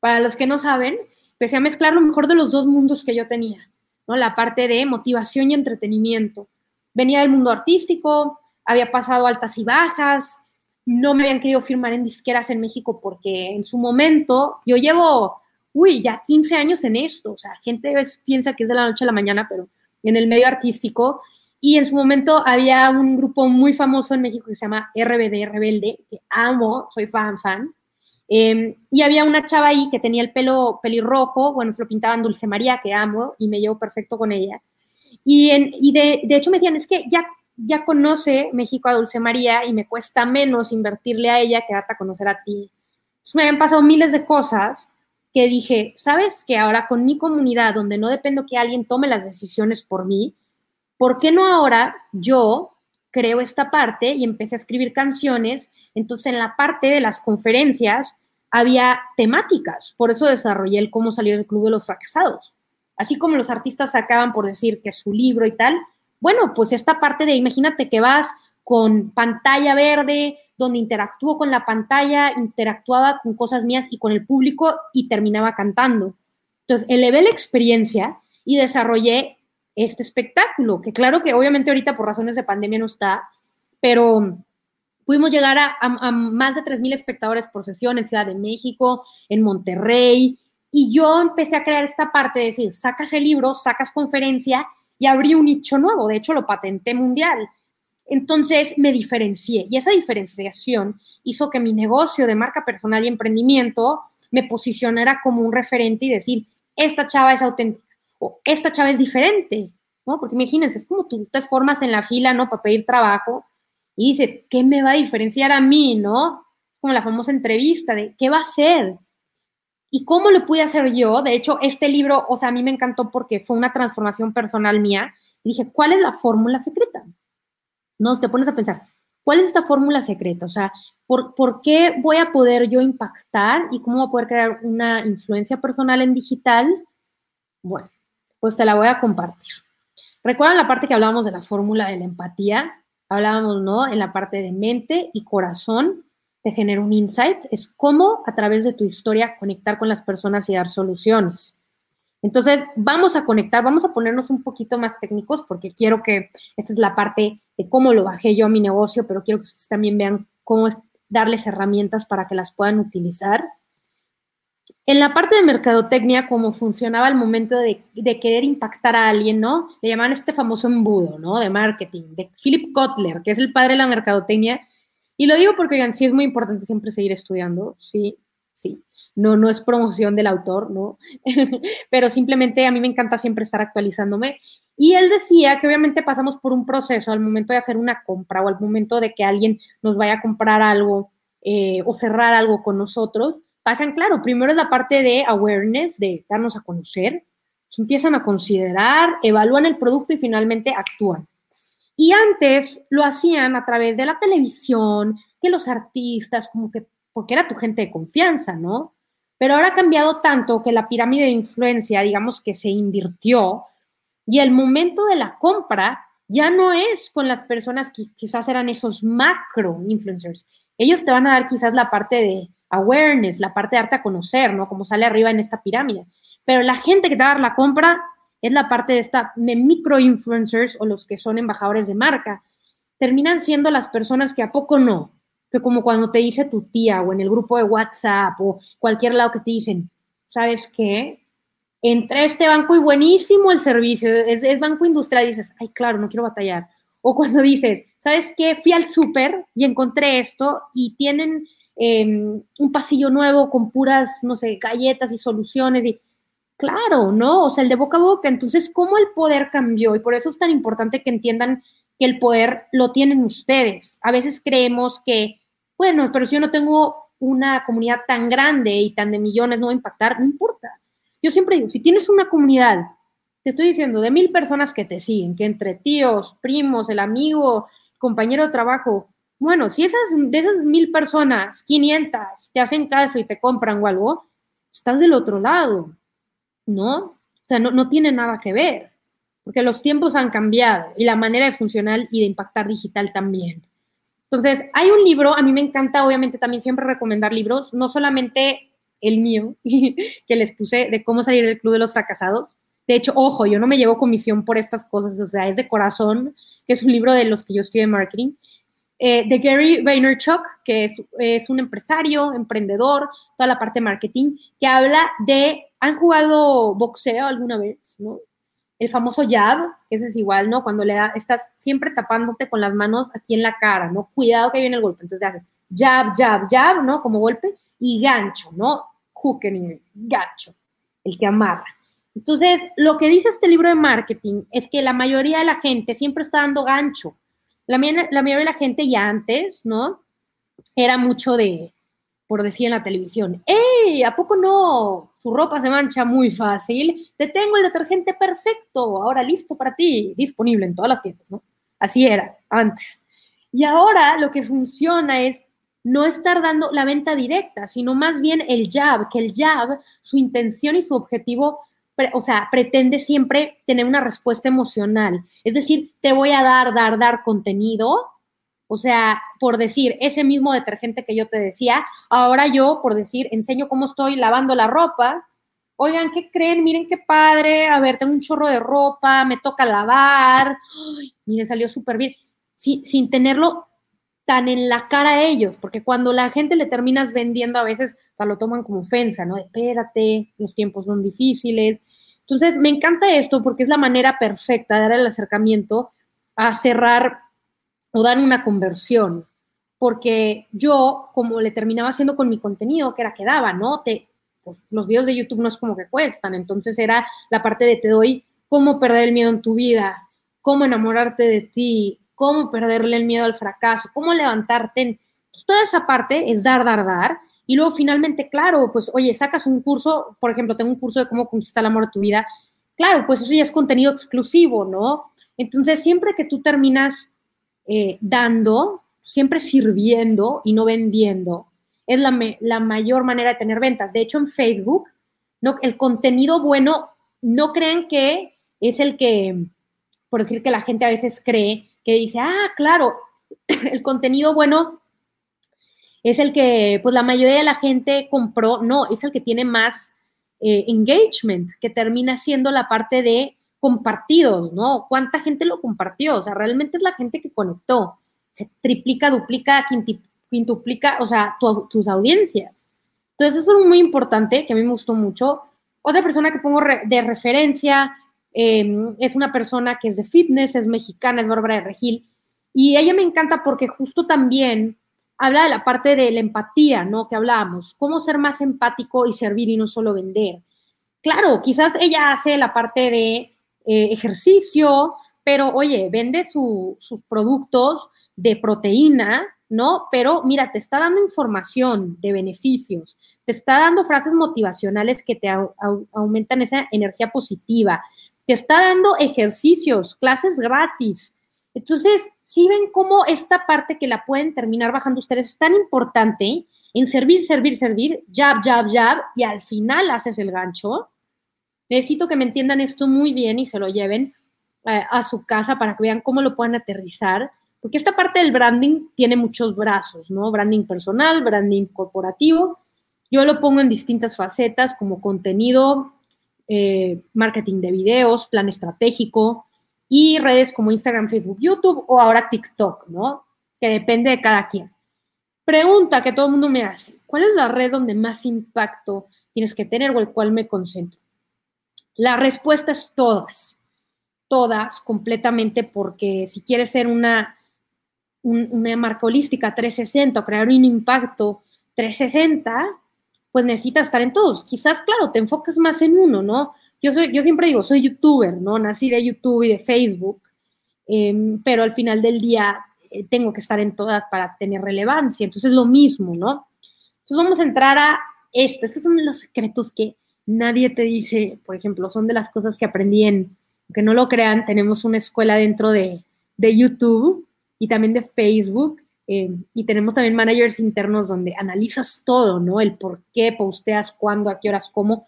Para los que no saben, empecé a mezclar lo mejor de los dos mundos que yo tenía, ¿no? La parte de motivación y entretenimiento. Venía del mundo artístico, había pasado altas y bajas, no me habían querido firmar en disqueras en México porque en su momento yo llevo, uy, ya 15 años en esto, o sea, gente piensa que es de la noche a la mañana, pero en el medio artístico, y en su momento había un grupo muy famoso en México que se llama RBD, Rebelde, que amo, soy fan, fan, eh, y había una chava ahí que tenía el pelo pelirrojo, bueno, se lo pintaban Dulce María, que amo, y me llevo perfecto con ella. Y, en, y de, hecho me decían, es que ya ya conoce México a Dulce María y me cuesta menos invertirle a ella que darte a conocer a ti. Entonces me habían pasado miles de cosas que dije, ¿sabes que ahora con mi comunidad, donde no dependo que alguien tome las decisiones por mí, ¿por qué no ahora yo creo esta parte y empecé a escribir canciones? Entonces en la parte de las conferencias había temáticas, por eso desarrollé el cómo salir del club de los fracasados. Así como los artistas sacaban por decir que su libro y tal, bueno, pues esta parte de, imagínate que vas con pantalla verde, donde interactúo con la pantalla, interactuaba con cosas mías y con el público y terminaba cantando. Entonces, elevé la experiencia y desarrollé este espectáculo, que claro que obviamente ahorita por razones de pandemia no está, pero pudimos llegar a, más de 3.000 espectadores por sesión en Ciudad de México, en Monterrey, y yo empecé a crear esta parte de decir, sacas el libro, sacas conferencia y abrí un nicho nuevo, de hecho lo patenté mundial. Entonces me diferencié y esa diferenciación hizo que mi negocio de marca personal y emprendimiento me posicionara como un referente y decir, esta chava es auténtica o esta chava es diferente, ¿no? Porque imagínense, es como tú te formas en la fila, ¿no? Para pedir trabajo y dices, ¿qué me va a diferenciar a mí, ¿no? Como la famosa entrevista de, ¿qué va a ser? ¿Y cómo lo pude hacer yo? De hecho, este libro, o sea, a mí me encantó porque fue una transformación personal mía. Y dije, ¿cuál es la fórmula secreta? No, te pones a pensar, ¿cuál es esta fórmula secreta? O sea, ¿por, ¿por, qué voy a poder yo impactar y cómo voy a poder crear una influencia personal en digital? Bueno, pues te la voy a compartir. ¿Recuerdan la parte que hablábamos de la fórmula de la empatía? Hablábamos, ¿no? En la parte de mente y corazón te genera un insight, es cómo a través de tu historia conectar con las personas y dar soluciones. Entonces, vamos a conectar, vamos a ponernos un poquito más técnicos porque quiero que esta es la parte de cómo lo bajé yo a mi negocio, pero quiero que ustedes también vean cómo es darles herramientas para que las puedan utilizar. En la parte de mercadotecnia, cómo funcionaba el momento de, querer impactar a alguien, ¿no? Le llaman este famoso embudo, ¿no? De marketing, de Philip Kotler, que es el padre de la mercadotecnia, y lo digo porque, oigan, sí es muy importante siempre seguir estudiando, sí, sí. No, no es promoción del autor, ¿no? Pero simplemente a mí me encanta siempre estar actualizándome. Y él decía que obviamente pasamos por un proceso al momento de hacer una compra o al momento de que alguien nos vaya a comprar algo eh, o cerrar algo con nosotros. Pasan, claro, primero es la parte de awareness, de darnos a conocer. Se empiezan a considerar, evalúan el producto y finalmente actúan. Y antes lo hacían a través de la televisión, que los artistas, como que, porque era tu gente de confianza, ¿no? Pero ahora ha cambiado tanto que la pirámide de influencia, digamos que se invirtió y el momento de la compra ya no es con las personas que quizás eran esos macro influencers. Ellos te van a dar quizás la parte de awareness, la parte de darte a conocer, ¿no? Como sale arriba en esta pirámide. Pero la gente que te va a dar la compra es la parte de esta micro influencers o los que son embajadores de marca. Terminan siendo las personas que a poco no, que como cuando te dice tu tía o en el grupo de WhatsApp o cualquier lado que te dicen, ¿sabes qué? Entré a este banco y buenísimo el servicio, es, banco industrial y dices, ay, claro, no quiero batallar. O cuando dices, ¿sabes qué? Fui al súper y encontré esto y tienen eh, un pasillo nuevo con puras, no sé, galletas y soluciones y Claro, ¿no? O sea, el de boca a boca. Entonces, ¿cómo el poder cambió? Y por eso es tan importante que entiendan que el poder lo tienen ustedes. A veces creemos que, bueno, pero si yo no tengo una comunidad tan grande y tan de millones, no va a impactar, no importa. yo siempre digo, si tienes una comunidad, te estoy diciendo, de mil personas que te siguen, que entre tíos, primos, el amigo, compañero de trabajo, bueno, si esas, de esas mil personas, 500, te hacen caso y te compran o algo, estás del otro lado, ¿no? O sea, no, no tiene nada que ver, porque los tiempos han cambiado y la manera de funcionar y de impactar digital también. Entonces, hay un libro, a mí me encanta, obviamente, también siempre recomendar libros, no solamente el mío, que les puse de cómo salir del club de los fracasados. De hecho, ojo, yo no me llevo comisión por estas cosas, o sea, es de corazón, que es un libro de los que yo estudié marketing. Eh, de Gary Vaynerchuk, que es, es, un empresario, emprendedor, toda la parte de marketing, que habla de, ¿han jugado boxeo alguna vez? ¿no? el famoso jab, que ese es igual, ¿no? Cuando le da, estás siempre tapándote con las manos aquí en la cara, ¿no? Cuidado que viene el golpe. Entonces hace jab, jab, jab, ¿no? Como golpe, y gancho, ¿no? Hook en gancho, el que amarra. Entonces, lo que dice este libro de marketing es que la mayoría de la gente siempre está dando gancho. La, la mayoría de la gente ya antes, ¿no? Era mucho de, por decir en la televisión, ¡Ey! ¿A poco no? Su ropa se mancha muy fácil. Te tengo el detergente perfecto, ahora listo para ti, disponible en todas las tiendas, ¿no? Así era antes. Y ahora lo que funciona es no estar dando la venta directa, sino más bien el jab, que el jab, su intención y su objetivo, o sea, pretende siempre tener una respuesta emocional. Es decir, te voy a dar, dar, dar contenido o sea, por decir, ese mismo detergente que yo te decía, ahora yo, por decir, enseño cómo estoy lavando la ropa. Oigan, ¿qué creen? Miren qué padre. A ver, tengo un chorro de ropa, me toca lavar. Miren, salió súper bien. sin tenerlo tan en la cara a ellos, porque cuando la gente le terminas vendiendo, a veces o lo toman como ofensa, ¿no? Espérate, los tiempos son difíciles. Entonces, me encanta esto porque es la manera perfecta de dar el acercamiento a cerrar o dan una conversión, porque yo, como le terminaba haciendo con mi contenido, que era que daba, ¿no? Te, pues, los videos de YouTube no es como que cuestan, entonces era la parte de te doy cómo perder el miedo en tu vida, cómo enamorarte de ti, cómo perderle el miedo al fracaso, cómo levantarte. Pues, toda esa parte es dar, dar, dar. Y luego finalmente, claro, pues oye, sacas un curso, por ejemplo, tengo un curso de cómo conquistar el amor de tu vida. Claro, pues eso ya es contenido exclusivo, ¿no? Entonces, siempre que tú terminas eh, dando, siempre sirviendo y no vendiendo, es la, la, mayor manera de tener ventas. De hecho, en Facebook, no, el contenido bueno, no crean que es el que, por decir que la gente a veces cree, que dice, ah, claro, el contenido bueno es el que, pues la mayoría de la gente compró, no, es el que tiene más eh, engagement, que termina siendo la parte de compartidos, ¿no? ¿Cuánta gente lo compartió? O sea, realmente es la gente que conectó. Se triplica, duplica, quintuplica, o sea, tus audiencias. Entonces, eso es muy importante, que a mí me gustó mucho. Otra persona que pongo de referencia em, es una persona que es de fitness, es mexicana, es Bárbara de Regil. Y ella me encanta porque justo también habla de la parte de la empatía, ¿no? Que hablábamos, cómo ser más empático y servir y no solo vender. Claro, quizás ella hace la parte de eh, ejercicio, pero oye, vende sus productos de proteína, ¿no? Pero mira, te está dando información de beneficios, te está dando frases motivacionales que te aumentan esa energía positiva, te está dando ejercicios, clases gratis. Entonces, si ven cómo esta parte que la pueden terminar bajando ustedes es tan importante en servir, servir, servir, jab, jab, jab, y al final haces el gancho, Necesito que me entiendan esto muy bien y se lo lleven eh, a su casa para que vean cómo lo pueden aterrizar, porque esta parte del branding tiene muchos brazos, ¿no? Branding personal, branding corporativo. Yo lo pongo en distintas facetas como contenido, eh, marketing de videos, plan estratégico y redes como Instagram, Facebook, YouTube o ahora TikTok, ¿no? Que depende de cada quien. Pregunta que todo el mundo me hace, ¿cuál es la red donde más impacto tienes que tener o el cual me concentro? La respuesta es todas, todas completamente, porque si quieres ser una, una marca holística 360 o crear un impacto 360, pues necesitas estar en todos. Quizás, claro, te enfocas más en uno, ¿no? Yo, soy, yo siempre digo, soy youtuber, ¿no? Nací de YouTube y de Facebook, em, pero al final del día eh, tengo que estar en todas para tener relevancia. Entonces, lo mismo, ¿no? Entonces, vamos a entrar a esto. Estos son los secretos que nadie te dice, por ejemplo, son de las cosas que aprendí en, que no lo crean, tenemos una escuela dentro de, de YouTube y también de Facebook. Eh, y tenemos también managers internos donde analizas todo, ¿no? El por qué posteas, cuándo, a qué horas, cómo.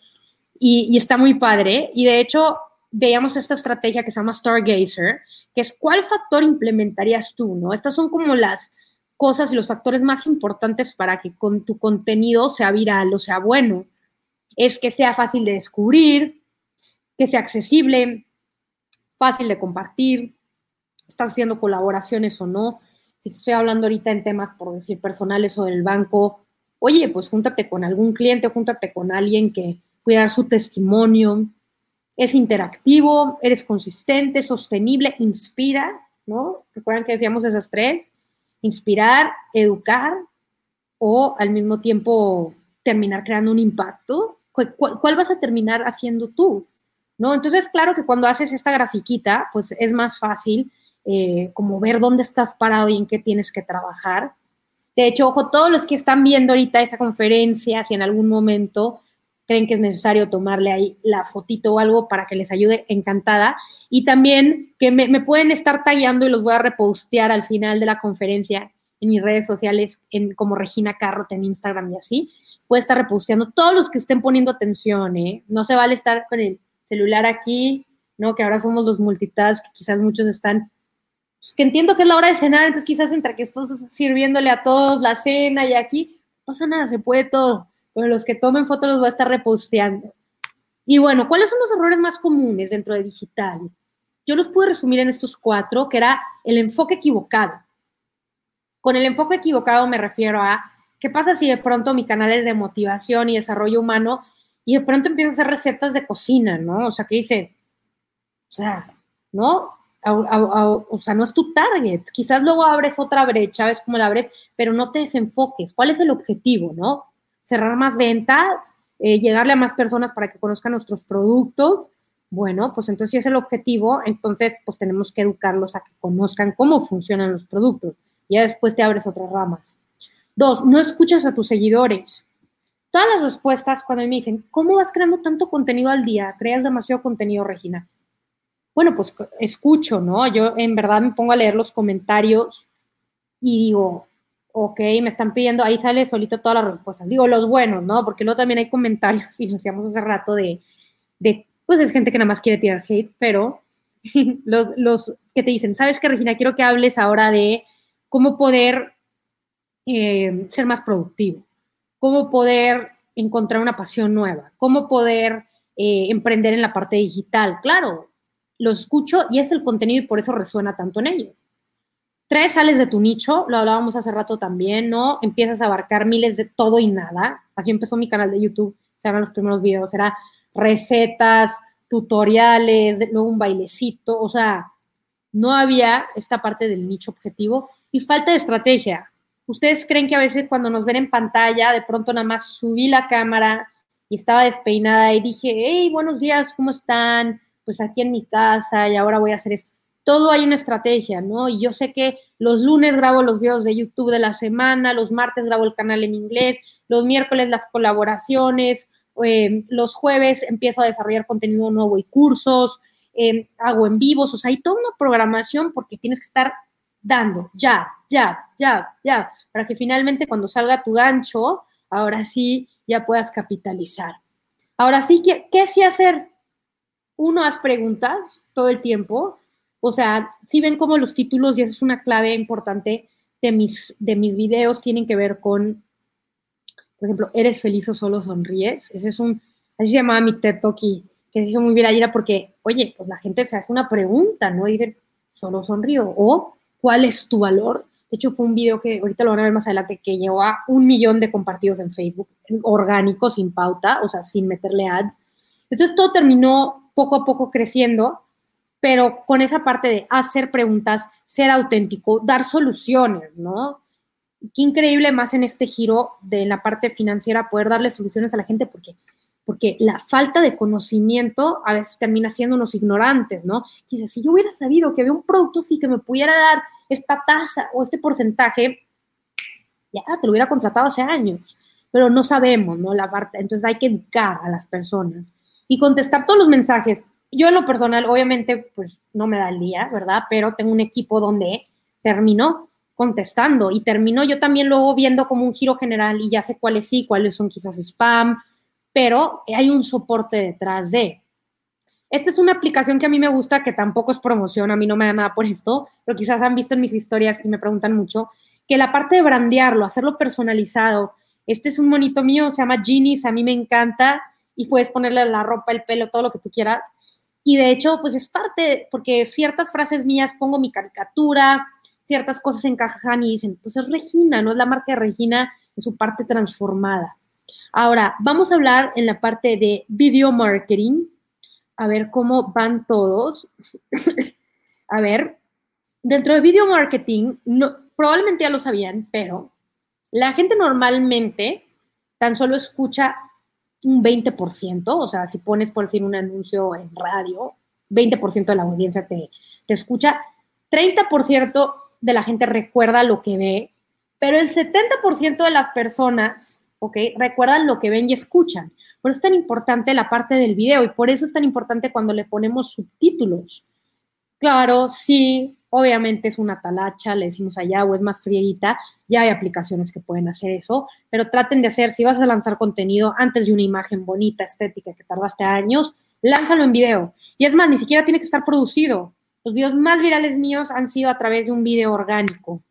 Y, y está muy padre. Y de hecho, veíamos esta estrategia que se llama Stargazer, que es cuál factor implementarías tú, ¿no? Estas son como las cosas y los factores más importantes para que con tu contenido sea viral o sea bueno. Es que sea fácil de descubrir, que sea accesible, fácil de compartir, estás haciendo colaboraciones o no. Si estoy hablando ahorita en temas, por decir, personales o del banco, oye, pues júntate con algún cliente, júntate con alguien que pueda dar su testimonio. Es interactivo, eres consistente, sostenible, inspira, ¿no? Recuerdan que decíamos esas tres inspirar, educar o al mismo tiempo terminar creando un impacto? ¿Cuál, vas a terminar haciendo tú? ¿No? Entonces, claro que cuando haces esta grafiquita, pues es más fácil eh, como ver dónde estás parado y en qué tienes que trabajar. De hecho, ojo, todos los que están viendo ahorita esa conferencia, si en algún momento creen que es necesario tomarle ahí la fotito o algo para que les ayude, encantada. Y también que me, pueden estar tallando y los voy a repostear al final de la conferencia en mis redes sociales, en, como Regina Carrot en Instagram y así. Puede estar reposteando todos los que estén poniendo atención, ¿eh? No se vale estar con el celular aquí, ¿no? Que ahora somos los multitask, que quizás muchos están, pues, que entiendo que es la hora de cenar, entonces quizás entre que estás sirviéndole a todos la cena y aquí, pasa nada, se puede todo pero los que tomen fotos los voy a estar reposteando. Y bueno, ¿cuáles son los errores más comunes dentro de digital? Yo los pude resumir en estos cuatro, que era el enfoque equivocado. Con el enfoque equivocado me refiero a, ¿qué pasa si de pronto mi canal es de motivación y desarrollo humano y de pronto empiezo a hacer recetas de cocina, ¿no? O sea, ¿qué dices? O sea, ¿no? O sea, no es tu target. Quizás luego abres otra brecha, ves cómo la abres, pero no te desenfoques. ¿Cuál es el objetivo, no? cerrar más ventas, eh, llegarle a más personas para que conozcan nuestros productos. Bueno, pues entonces si es el objetivo, entonces pues tenemos que educarlos a que conozcan cómo funcionan los productos. Ya después te abres otras ramas. Dos, no escuchas a tus seguidores. Todas las respuestas cuando me dicen, ¿cómo vas creando tanto contenido al día? Creas demasiado contenido, Regina. Bueno, pues escucho, ¿no? Yo en verdad me pongo a leer los comentarios y digo, ok, me están pidiendo, ahí sale solito todas las respuestas. Digo, los buenos, ¿no? Porque luego también hay comentarios, y lo hacíamos hace rato, de, de, pues es gente que nada más quiere tirar hate, pero los, los que te dicen, ¿sabes qué, Regina? Quiero que hables ahora de cómo poder eh, ser más productivo, cómo poder encontrar una pasión nueva, cómo poder eh, emprender en la parte digital. Claro, lo escucho y es el contenido y por eso resuena tanto en ellos. Tres, sales de tu nicho, lo hablábamos hace rato también, ¿no? Empiezas a abarcar miles de todo y nada. Así empezó mi canal de YouTube, se eran los primeros videos, era recetas, tutoriales, luego un bailecito, o sea, no había esta parte del nicho objetivo y falta de estrategia. ¿Ustedes creen que a veces cuando nos ven en pantalla, de pronto nada más subí la cámara y estaba despeinada y dije, hey, buenos días, ¿cómo están? Pues aquí en mi casa y ahora voy a hacer esto todo hay una estrategia, ¿no? Y yo sé que los lunes grabo los videos de YouTube de la semana, los martes grabo el canal en inglés, los miércoles las colaboraciones, eh, los jueves empiezo a desarrollar contenido nuevo y cursos, eh, hago en vivos, o sea, hay toda una programación porque tienes que estar dando, ya, ya, ya, ya, para que finalmente cuando salga tu gancho, ahora sí ya puedas capitalizar. Ahora sí, ¿qué, qué sí hacer? Uno, haz preguntas todo el tiempo o sea, si ven como los títulos, y esa es una clave importante de mis, de mis videos, tienen que ver con, por ejemplo, ¿eres feliz o solo sonríes? Ese es un, así se llamaba mi TED Talk y que se hizo muy viral era porque, oye, pues la gente se hace una pregunta, ¿no? Y dice, solo sonrío. O, ¿cuál es tu valor? De hecho, fue un video que ahorita lo van a ver más adelante que llevó a un millón de compartidos en Facebook, orgánico, sin pauta, o sea, sin meterle ads. Entonces todo terminó poco a poco creciendo pero con esa parte de hacer preguntas, ser auténtico, dar soluciones, ¿no? Qué increíble más en este giro de la parte financiera poder darle soluciones a la gente porque porque la falta de conocimiento a veces termina siendo unos ignorantes, ¿no? Dice, si yo hubiera sabido que había un producto sí que me pudiera dar esta tasa o este porcentaje, ya te lo hubiera contratado hace años. pero no sabemos, ¿no? La parte, entonces hay que educar a las personas y contestar todos los mensajes. Yo en lo personal, obviamente, pues no me da el día, ¿verdad? Pero tengo un equipo donde termino contestando y termino yo también luego viendo como un giro general y ya sé cuáles sí, cuáles son quizás spam, pero hay un soporte detrás de. Esta es una aplicación que a mí me gusta, que tampoco es promoción, a mí no me da nada por esto, pero quizás han visto en mis historias y me preguntan mucho, que la parte de brandearlo, hacerlo personalizado, este es un monito mío, se llama Genies, a mí me encanta y puedes ponerle la ropa, el pelo, todo lo que tú quieras. Y de hecho, pues es parte, porque ciertas frases mías pongo mi caricatura, ciertas cosas encajan y dicen, pues es Regina, no es la marca de Regina, es su parte transformada. Ahora, vamos a hablar en la parte de video marketing, a ver cómo van todos. a ver, dentro de video marketing, probablemente ya lo sabían, pero la gente normalmente tan solo escucha un 20%, o sea, si pones por decir un anuncio en radio, 20% de la audiencia te, te escucha, 30% de la gente recuerda lo que ve, pero el 70% de las personas, ¿ok? Recuerdan lo que ven y escuchan. Por eso es tan importante la parte del video y por eso es tan importante cuando le ponemos subtítulos. Claro, sí, obviamente es una talacha, le decimos allá, o es más frieguita, ya hay aplicaciones que pueden hacer eso, pero traten de hacer, si vas a lanzar contenido antes de una imagen bonita, estética, que tardaste años, lánzalo en video. Y es más, ni siquiera tiene que estar producido. Los videos más virales míos han sido a través de un video orgánico.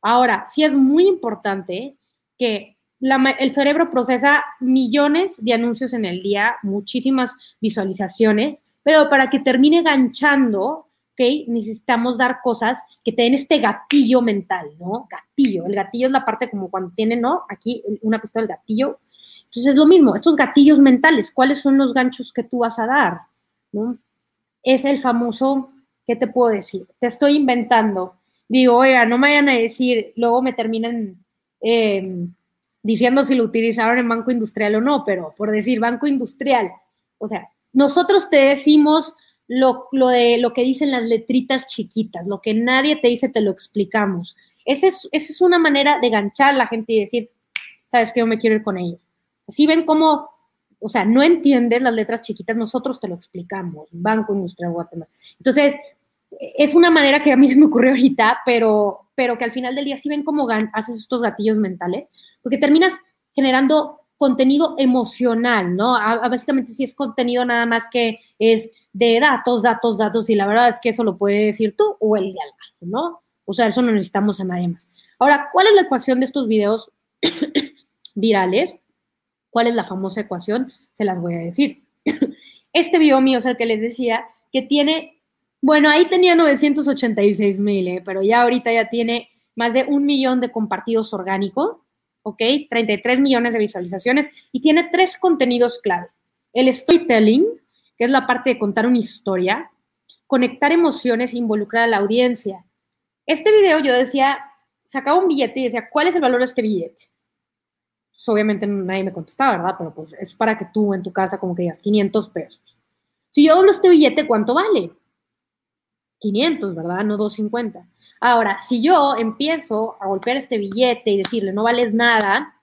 Ahora, sí es muy importante que el cerebro procesa millones de anuncios en el día, muchísimas visualizaciones, pero para que termine ganchando. Necesitamos dar cosas que te den este gatillo mental, ¿no? Gatillo. El gatillo es la parte como cuando tiene, ¿no? Aquí una pistola del gatillo. Entonces es lo mismo, estos gatillos mentales, ¿cuáles son los ganchos que tú vas a dar? ¿no? Es el famoso, ¿qué te puedo decir? Te estoy inventando. Digo, oiga, no me vayan a decir, luego me terminan eh, diciendo si lo utilizaron en Banco Industrial o no, pero por decir Banco Industrial, o sea, nosotros te decimos lo, de lo que dicen las letritas chiquitas, lo que nadie te dice, te lo explicamos. Esa es, esa es una manera de ganchar a la gente y decir, sabes que yo me quiero ir con ellos. Si ven cómo, o sea, no entiendes las letras chiquitas, nosotros te lo explicamos, Banco Industrial Guatemala. Entonces, es una manera que a mí se me ocurrió ahorita, pero, pero que al final del día sí ven cómo haces estos gatillos mentales, porque terminas generando contenido emocional, ¿no? A, básicamente si es contenido nada más que es de datos, datos, datos, y la verdad es que eso lo puede decir tú o el de al ¿no? O sea, eso no necesitamos a nadie más. Ahora, ¿cuál es la ecuación de estos videos virales? ¿Cuál es la famosa ecuación? Se las voy a decir. este video mío es el que les decía que tiene bueno, ahí tenía 986 mil, ¿eh? pero ya ahorita ya tiene más de un millón de compartidos orgánicos, ¿ok? 33 millones de visualizaciones y tiene tres contenidos clave. El storytelling, que es la parte de contar una historia, conectar emociones e involucrar a la audiencia. Este video yo decía, sacaba un billete y decía, ¿cuál es el valor de este billete? Pues obviamente nadie me contestaba, ¿verdad? Pero pues es para que tú en tu casa como que digas 500 pesos. Si yo hablo este billete, ¿cuánto vale? 500, ¿verdad? No 250. Ahora, si yo empiezo a golpear este billete y decirle, no vales nada,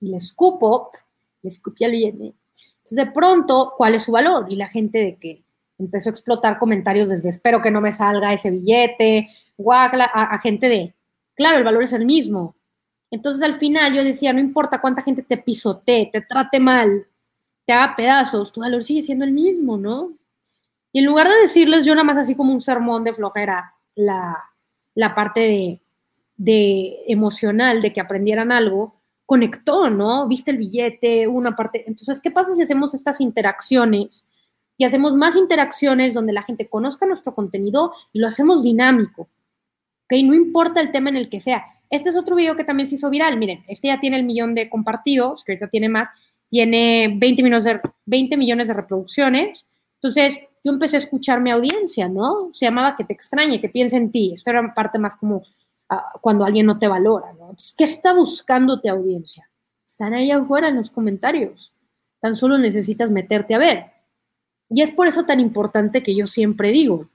y le escupo, le escupí al billete, entonces de pronto, ¿cuál es su valor? Y la gente de que empezó a explotar comentarios desde espero que no me salga ese billete, guacla, a, a gente de, claro, el valor es el mismo. Entonces al final yo decía, no importa cuánta gente te pisotee, te trate mal, te haga pedazos, tu valor sigue siendo el mismo, ¿no? Y en lugar de decirles yo nada más así como un sermón de flojera, la, parte de, de, emocional, de que aprendieran algo, conectó, ¿no? Viste el billete, una parte. Entonces, ¿qué pasa si hacemos estas interacciones y hacemos más interacciones donde la gente conozca nuestro contenido y lo hacemos dinámico? ¿Ok? No importa el tema en el que sea. Este es otro video que también se hizo viral. Miren, este ya tiene el millón de compartidos, que ahorita tiene más, tiene 20 millones de, 20 millones de reproducciones. Entonces, yo empecé a escuchar mi audiencia, ¿no? Se llamaba que te extrañe, que piense en ti. Esto era parte más como ah, cuando alguien no te valora, ¿no? Entonces, ¿qué está buscando tu audiencia? Están ahí afuera en los comentarios. Tan solo necesitas meterte a ver. Y es por eso tan importante que yo siempre digo,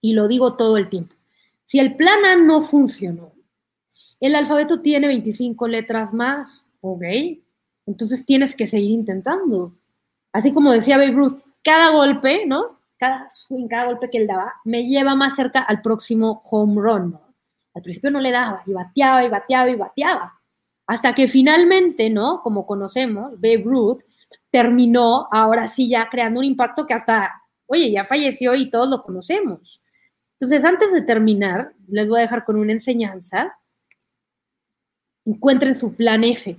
y lo digo todo el tiempo, si el plan A no funcionó, el alfabeto tiene 25 letras más, Ok, entonces tienes que seguir intentando. Así como decía Babe Ruth, cada golpe, ¿no? Cada swing, cada golpe que él daba, me lleva más cerca al próximo home run, ¿no? Al principio no le daba, y bateaba, y bateaba, y bateaba. Hasta que finalmente, ¿no? Como conocemos, Babe Ruth terminó ahora sí ya creando un impacto que hasta, oye, ya falleció y todos lo conocemos. Entonces, antes de terminar, les voy a dejar con una enseñanza. Encuentren su plan F.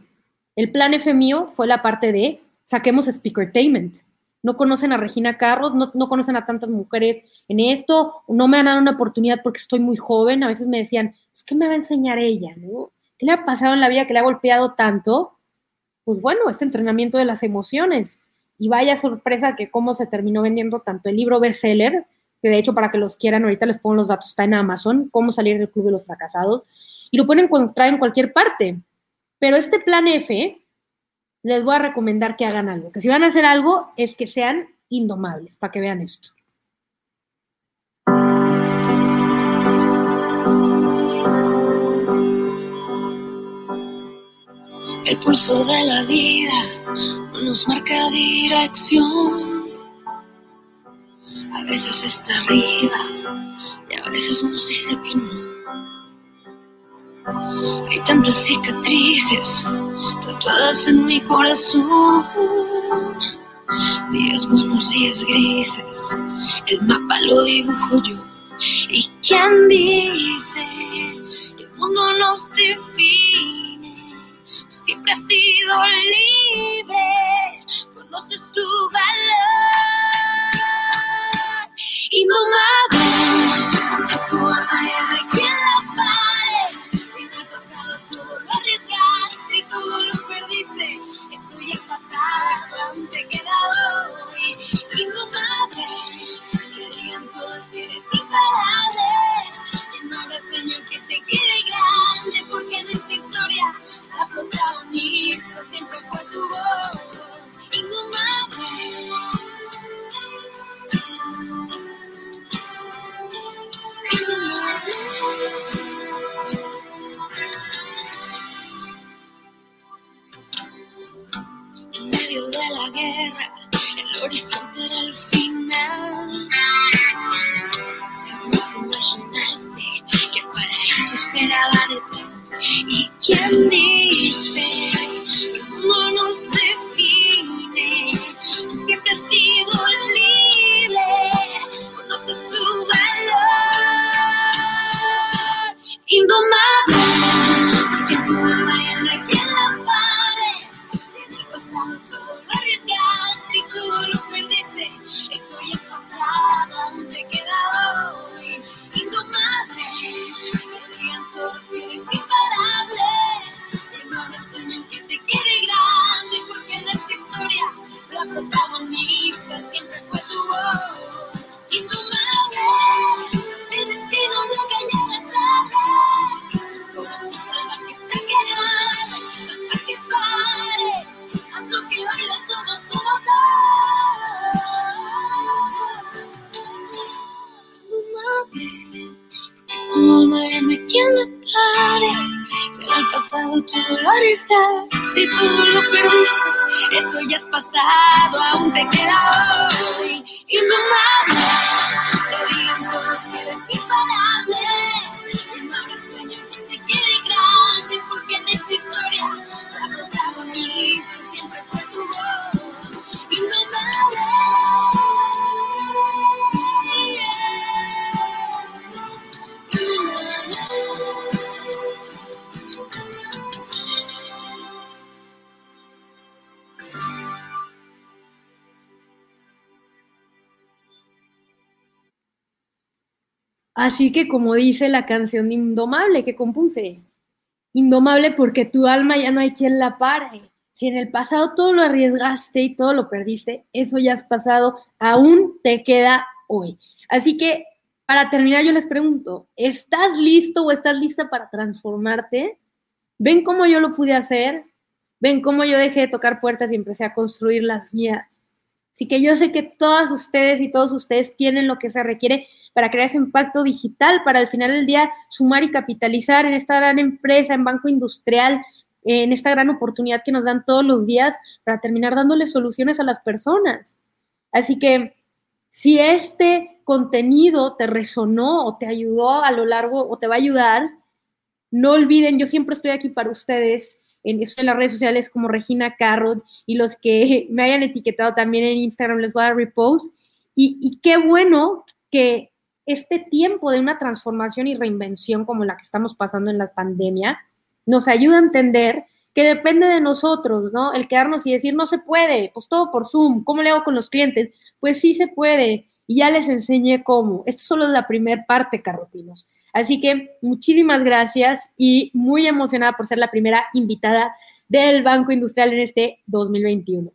El plan F mío fue la parte de saquemos Speakertainment. No conocen a Regina Carros, no, no, conocen a tantas mujeres en esto, no me han dado una oportunidad porque estoy muy joven. A veces me decían, que me va a enseñar ella, ¿no? ¿Qué le ha pasado en la vida que le ha golpeado tanto? Pues bueno, este entrenamiento de las emociones. Y vaya sorpresa que cómo se terminó vendiendo tanto el libro bestseller, que de hecho para que los quieran, ahorita les pongo los datos, está en Amazon, cómo salir del club de los fracasados, y lo pueden encontrar en cualquier parte. Pero este plan F, les voy a recomendar que hagan algo, que si van a hacer algo es que sean indomables, para que vean esto. El pulso de la vida no nos marca dirección. A veces está arriba y a veces nos dice que no. Hay tantas cicatrices tatuadas en mi corazón. Días buenos, días grises, el mapa lo dibujo yo. ¿Y quién dice que el mundo nos define? siempre has sido libre, conoces tu valor. Indomable, tu alma Así que como dice la canción Indomable que compuse, Indomable porque tu alma ya no hay quien la pare. Si en el pasado todo lo arriesgaste y todo lo perdiste, eso ya has pasado, aún te queda hoy. Así que para terminar yo les pregunto, ¿estás listo o estás lista para transformarte? ¿Ven cómo yo lo pude hacer? ¿Ven cómo yo dejé de tocar puertas y empecé a construir las mías? Así que yo sé que todas ustedes y todos ustedes tienen lo que se requiere para crear ese impacto digital, para al final del día sumar y capitalizar en esta gran empresa, en Banco Industrial, en esta gran oportunidad que nos dan todos los días para terminar dándole soluciones a las personas. Así que si este contenido te resonó o te ayudó a lo largo o te va a ayudar, no olviden, yo siempre estoy aquí para ustedes. En, en las redes sociales como Regina Carrot y los que me hayan etiquetado también en Instagram les voy a dar repost. Y, y qué bueno que este tiempo de una transformación y reinvención como la que estamos pasando en la pandemia nos ayuda a entender que depende de nosotros, ¿no? El quedarnos y decir, no se puede, pues todo por Zoom, ¿cómo le hago con los clientes? Pues sí se puede, y ya les enseñé cómo. Esto solo es la primera parte, carrotinos. Así que muchísimas gracias y muy emocionada por ser la primera invitada del Banco Industrial en este 2021.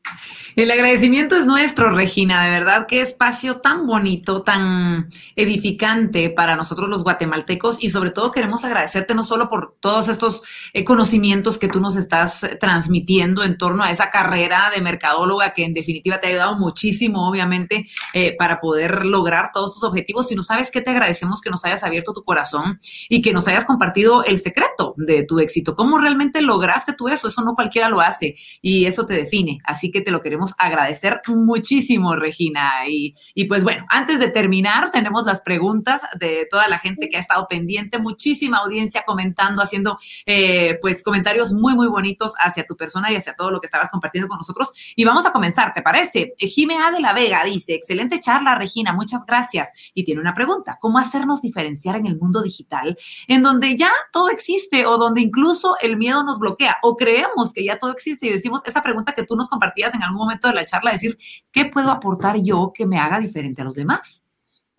El agradecimiento es nuestro, Regina, de verdad, qué espacio tan bonito, tan edificante para nosotros los guatemaltecos y sobre todo queremos agradecerte no solo por todos estos eh, conocimientos que tú nos estás transmitiendo en torno a esa carrera de mercadóloga que en definitiva te ha ayudado muchísimo, obviamente, eh, para poder lograr todos tus objetivos, sino sabes que te agradecemos que nos hayas abierto tu corazón y que nos hayas compartido el secreto de tu éxito, cómo realmente lograste tú eso, eso no cualquiera lo hace y eso te define, así que te lo queremos agradecer muchísimo, Regina. Y, y, pues bueno, antes de terminar, tenemos las preguntas de toda la gente que ha estado pendiente, muchísima audiencia comentando, haciendo eh, pues comentarios muy, muy bonitos hacia tu persona y hacia todo lo que estabas compartiendo con nosotros. Y vamos a comenzar, ¿te parece? Jime A. de la Vega dice, excelente charla, Regina, muchas gracias. Y tiene una pregunta, ¿cómo hacernos diferenciar en el mundo digital, en donde ya todo existe o donde incluso el miedo nos bloquea o creemos que ya todo existe y decimos esa pregunta que tú nos compartías en algún momento? de la charla, decir, ¿qué puedo aportar yo que me haga diferente a los demás?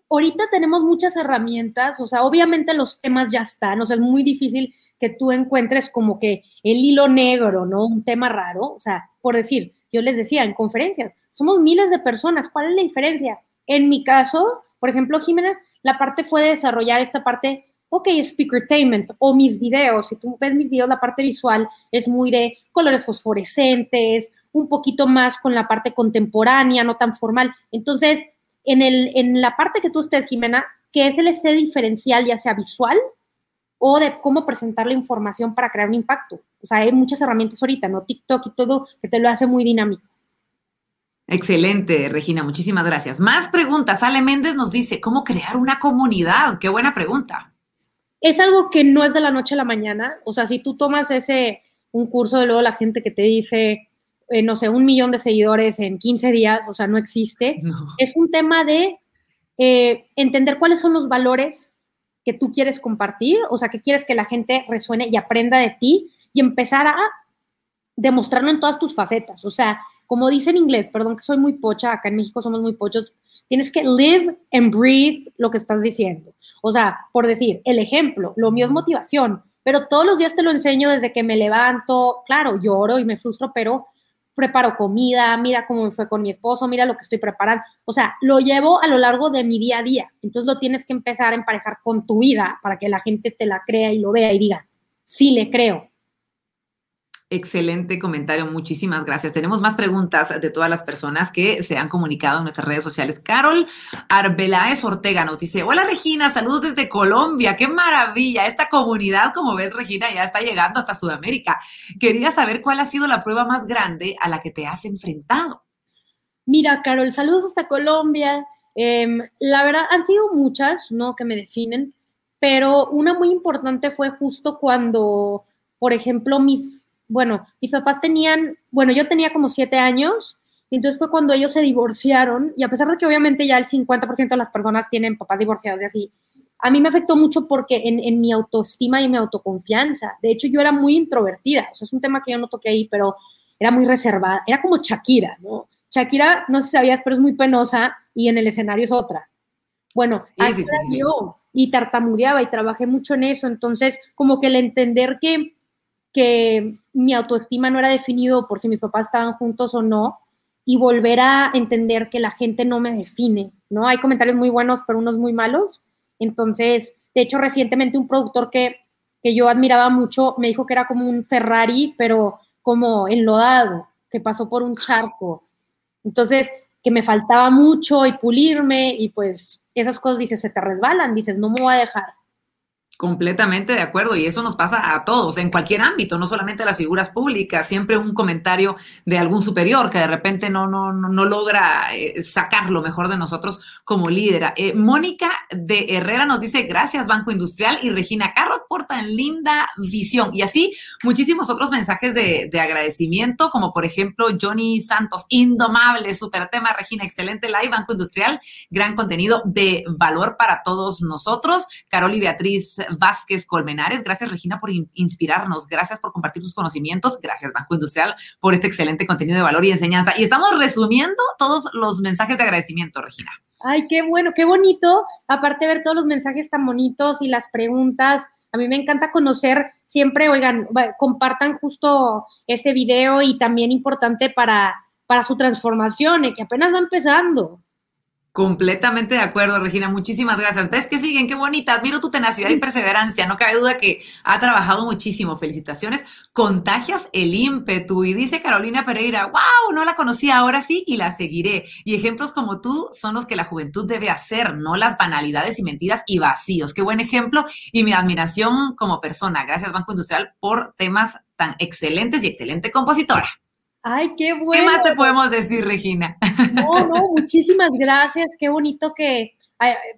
Ahorita tenemos muchas herramientas, o sea, obviamente los temas ya están, o sea, es muy difícil que tú encuentres como que el hilo negro, ¿no? Un tema raro, o sea, por decir, yo les decía en conferencias, somos miles de personas, ¿cuál es la diferencia? En mi caso, por ejemplo, Jimena, la parte fue de desarrollar esta parte ok, speakertainment o mis videos, si tú ves mis videos, la parte visual es muy de colores fosforescentes, un poquito más con la parte contemporánea, no tan formal. Entonces, en, el, en la parte que tú estés, Jimena, ¿qué es el ese diferencial, ya sea visual o de cómo presentar la información para crear un impacto? O sea, hay muchas herramientas ahorita, ¿no? TikTok y todo, que te lo hace muy dinámico. Excelente, Regina, muchísimas gracias. Más preguntas. Ale Méndez nos dice, ¿cómo crear una comunidad? Qué buena pregunta. Es algo que no es de la noche a la mañana. O sea, si tú tomas ese, un curso de luego la gente que te dice, eh, no sé, un millón de seguidores en 15 días, o sea, no existe. Es un tema de eh, entender cuáles son los valores que tú quieres compartir, o sea, que quieres que la gente resuene y aprenda de ti y empezar a demostrarlo en todas tus facetas. O sea, como dice en inglés, perdón que soy muy pocha, acá en México somos muy pochos, tienes que live and breathe lo que estás diciendo. O sea, por decir, el ejemplo, lo mío es motivación, pero todos los días te lo enseño desde que me levanto, claro, lloro y me frustro, pero preparo comida, mira cómo me fue con mi esposo, mira lo que estoy preparando. O sea, lo llevo a lo largo de mi día a día. Entonces lo tienes que empezar a emparejar con tu vida para que la gente te la crea y lo vea y diga, sí le creo. Excelente comentario, muchísimas gracias. Tenemos más preguntas de todas las personas que se han comunicado en nuestras redes sociales. Carol Arbeláez Ortega nos dice, hola Regina, saludos desde Colombia, qué maravilla. Esta comunidad, como ves Regina, ya está llegando hasta Sudamérica. Quería saber cuál ha sido la prueba más grande a la que te has enfrentado. Mira, Carol, saludos hasta Colombia. Em, la verdad, han sido muchas, ¿no? Que me definen, pero una muy importante fue justo cuando, por ejemplo, mis bueno, mis papás tenían, bueno, yo tenía como siete años, y entonces fue cuando ellos se divorciaron, y a pesar de que obviamente ya el 50% de las personas tienen papás divorciados y así, a mí me afectó mucho porque en, en, mi autoestima y mi autoconfianza, de hecho yo era muy introvertida, o sea, es un tema que yo no toqué ahí, pero era muy reservada, era como Shakira, ¿no? Shakira, no sé si sabías, pero es muy penosa y en el escenario es otra. Bueno, así yo y tartamudeaba y trabajé mucho en eso, entonces como que el entender que que mi autoestima no era definido por si mis papás estaban juntos o no y volver a entender que la gente no me define, ¿no? Hay comentarios muy buenos, pero unos muy malos. Entonces, de hecho, recientemente un productor que, que yo admiraba mucho me dijo que era como un Ferrari, pero como enlodado, que pasó por un charco. Entonces, que me faltaba mucho y pulirme y pues esas cosas, dices, se te resbalan, dices, no me voy a dejar. Completamente de acuerdo, y eso nos pasa a todos, en cualquier ámbito, no solamente a las figuras públicas, siempre un comentario de algún superior que de repente no, no, no, logra eh, sacar lo mejor de nosotros como líder. Eh, Mónica de Herrera nos dice, gracias Banco Industrial, y Regina Carrot por tan linda visión. Y así muchísimos otros mensajes de, de agradecimiento, como por ejemplo Johnny Santos, indomable, super tema, Regina, excelente live, Banco Industrial, gran contenido de valor para todos nosotros. Carol y Beatriz Vázquez Colmenares. Gracias, Regina, por inspirarnos. Gracias por compartir tus conocimientos. Gracias, Banco Industrial, por este excelente contenido de valor y enseñanza. Y estamos resumiendo todos los mensajes de agradecimiento, Regina. Ay, qué bueno, qué bonito. Aparte de ver todos los mensajes tan bonitos y las preguntas, a mí me encanta conocer siempre, oigan, compartan justo ese video y también importante para, para su transformación, eh, que apenas va empezando. Completamente de acuerdo, Regina. Muchísimas gracias. ¿Ves que siguen? Qué bonita. Admiro tu tenacidad y perseverancia. No cabe duda que ha trabajado muchísimo. Felicitaciones. Contagias el ímpetu. Y dice Carolina Pereira, wow, no la conocía, ahora sí y la seguiré. Y ejemplos como tú son los que la juventud debe hacer, no las banalidades y mentiras y vacíos. Qué buen ejemplo y mi admiración como persona. Gracias, Banco Industrial, por temas tan excelentes y excelente compositora. Ay, qué bueno. ¿Qué más te podemos decir, Regina? No, no, muchísimas gracias. Qué bonito que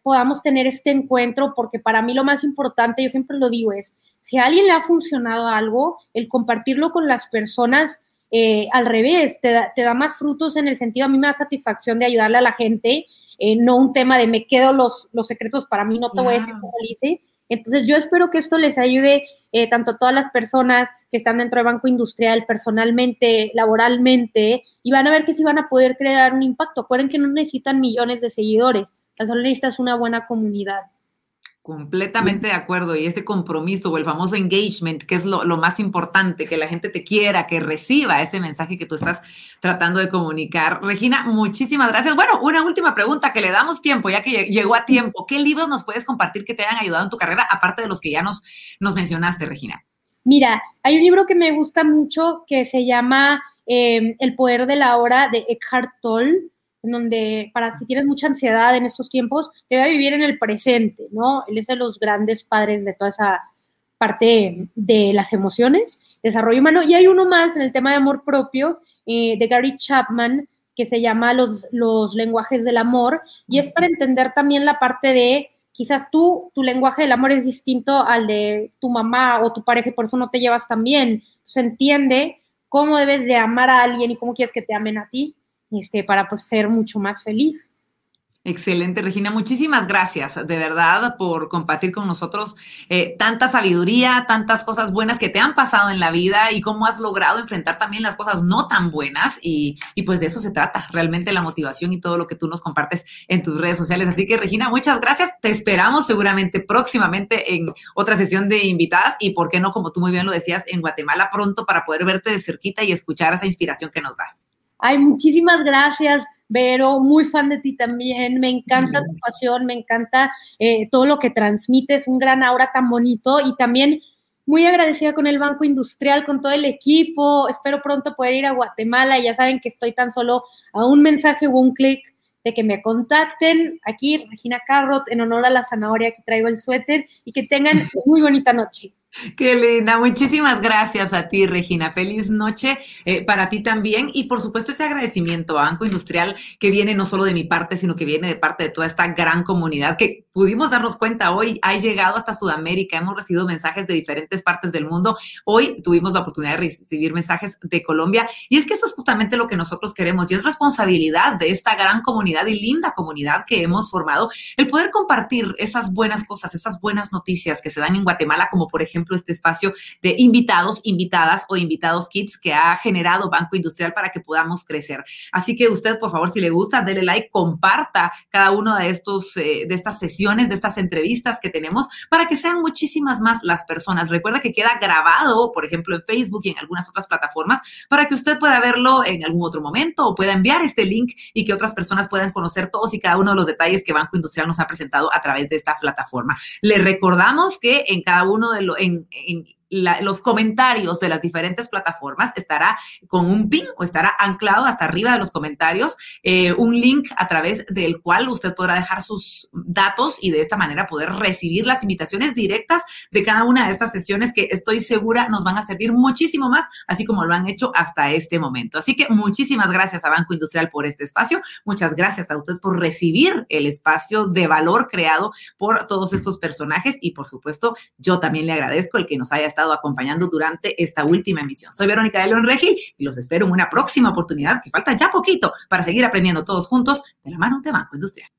podamos tener este encuentro, porque para mí lo más importante, yo siempre lo digo, es si a alguien le ha funcionado algo, el compartirlo con las personas eh, al revés, te da, más frutos en el sentido, a mí me da satisfacción de ayudarle a la gente, eh, no un tema de me quedo los, los secretos para mí, no te voy a decir cómo lo hice. Entonces yo espero que esto les ayude eh, tanto todas las personas que están dentro del Banco Industrial, personalmente, laboralmente, y van a ver que sí van a poder crear un impacto. Acuerden que no necesitan millones de seguidores, tan solo necesitas una buena comunidad. Completamente de acuerdo. Y ese compromiso o el famoso engagement, que es lo, más importante, que la gente te quiera, que reciba ese mensaje que tú estás tratando de comunicar. Regina, muchísimas gracias. Bueno, una última pregunta que le damos tiempo, ya que llegó a tiempo. ¿Qué libros nos puedes compartir que te hayan ayudado en tu carrera, aparte de los que ya nos, nos mencionaste, Regina? Mira, hay un libro que me gusta mucho que se llama eh, El poder de la hora de Eckhart Tolle en donde para si tienes mucha ansiedad en estos tiempos, debe vivir en el presente, ¿no? Él es de los grandes padres de toda esa parte de las emociones, desarrollo humano. Y hay uno más en el tema de amor propio, eh, de Gary Chapman, que se llama los, los lenguajes del amor, y es para entender también la parte de quizás tú, tu lenguaje del amor es distinto al de tu mamá o tu pareja y por eso no te llevas tan bien. Se entiende cómo debes de amar a alguien y cómo quieres que te amen a ti este, para pues, ser mucho más feliz. Excelente, Regina. Muchísimas gracias, de verdad, por compartir con nosotros eh, tanta sabiduría, tantas cosas buenas que te han pasado en la vida y cómo has logrado enfrentar también las cosas no tan buenas. Y, y, pues de eso se trata, realmente la motivación y todo lo que tú nos compartes en tus redes sociales. Así que, Regina, muchas gracias. Te esperamos seguramente próximamente en otra sesión de invitadas y, ¿por qué no, como tú muy bien lo decías, en Guatemala pronto para poder verte de cerquita y escuchar esa inspiración que nos das. Ay, muchísimas gracias, Vero, muy fan de ti también, me encanta tu pasión, me encanta eh, todo lo que transmites, un gran aura tan bonito y también muy agradecida con el Banco Industrial, con todo el equipo, espero pronto poder ir a Guatemala, ya saben que estoy tan solo a un mensaje o un clic de que me contacten. Aquí, Regina Carrot, en honor a la zanahoria que traigo el suéter y que tengan muy bonita noche. Qué linda, muchísimas gracias a ti, Regina. Feliz noche eh, para ti también. Y por supuesto, ese agradecimiento a Banco Industrial que viene no solo de mi parte, sino que viene de parte de toda esta gran comunidad que pudimos darnos cuenta hoy, ha llegado hasta Sudamérica. Hemos recibido mensajes de diferentes partes del mundo. Hoy tuvimos la oportunidad de recibir mensajes de Colombia. Y es que eso es justamente lo que nosotros queremos. Y es responsabilidad de esta gran comunidad y linda comunidad que hemos formado el poder compartir esas buenas cosas, esas buenas noticias que se dan en Guatemala, como por ejemplo este espacio de invitados, invitadas o invitados kits que ha generado Banco Industrial para que podamos crecer. Así que usted, por favor, si le gusta, dele like, comparta cada una de estos, eh, de estas sesiones, de estas entrevistas que tenemos para que sean muchísimas más las personas. Recuerda que queda grabado, por ejemplo, en Facebook y en algunas otras plataformas para que usted pueda verlo en algún otro momento o pueda enviar este link y que otras personas puedan conocer todos y cada uno de los detalles que Banco Industrial nos ha presentado a través de esta plataforma. Le recordamos que en cada uno de los, los comentarios de las diferentes plataformas estará con un pin o estará anclado hasta arriba de los comentarios eh, un link a través del cual usted podrá dejar sus datos y de esta manera poder recibir las invitaciones directas de cada una de estas sesiones que estoy segura nos van a servir muchísimo más, así como lo han hecho hasta este momento. Así que muchísimas gracias a Banco Industrial por este espacio. Muchas gracias a usted por recibir el espacio de valor creado por todos estos personajes y por supuesto yo también le agradezco el que nos haya acompañando durante esta última emisión. Soy Verónica de León Regil y los espero en una próxima oportunidad que falta ya poquito para seguir aprendiendo todos juntos de la mano de Banco Industrial.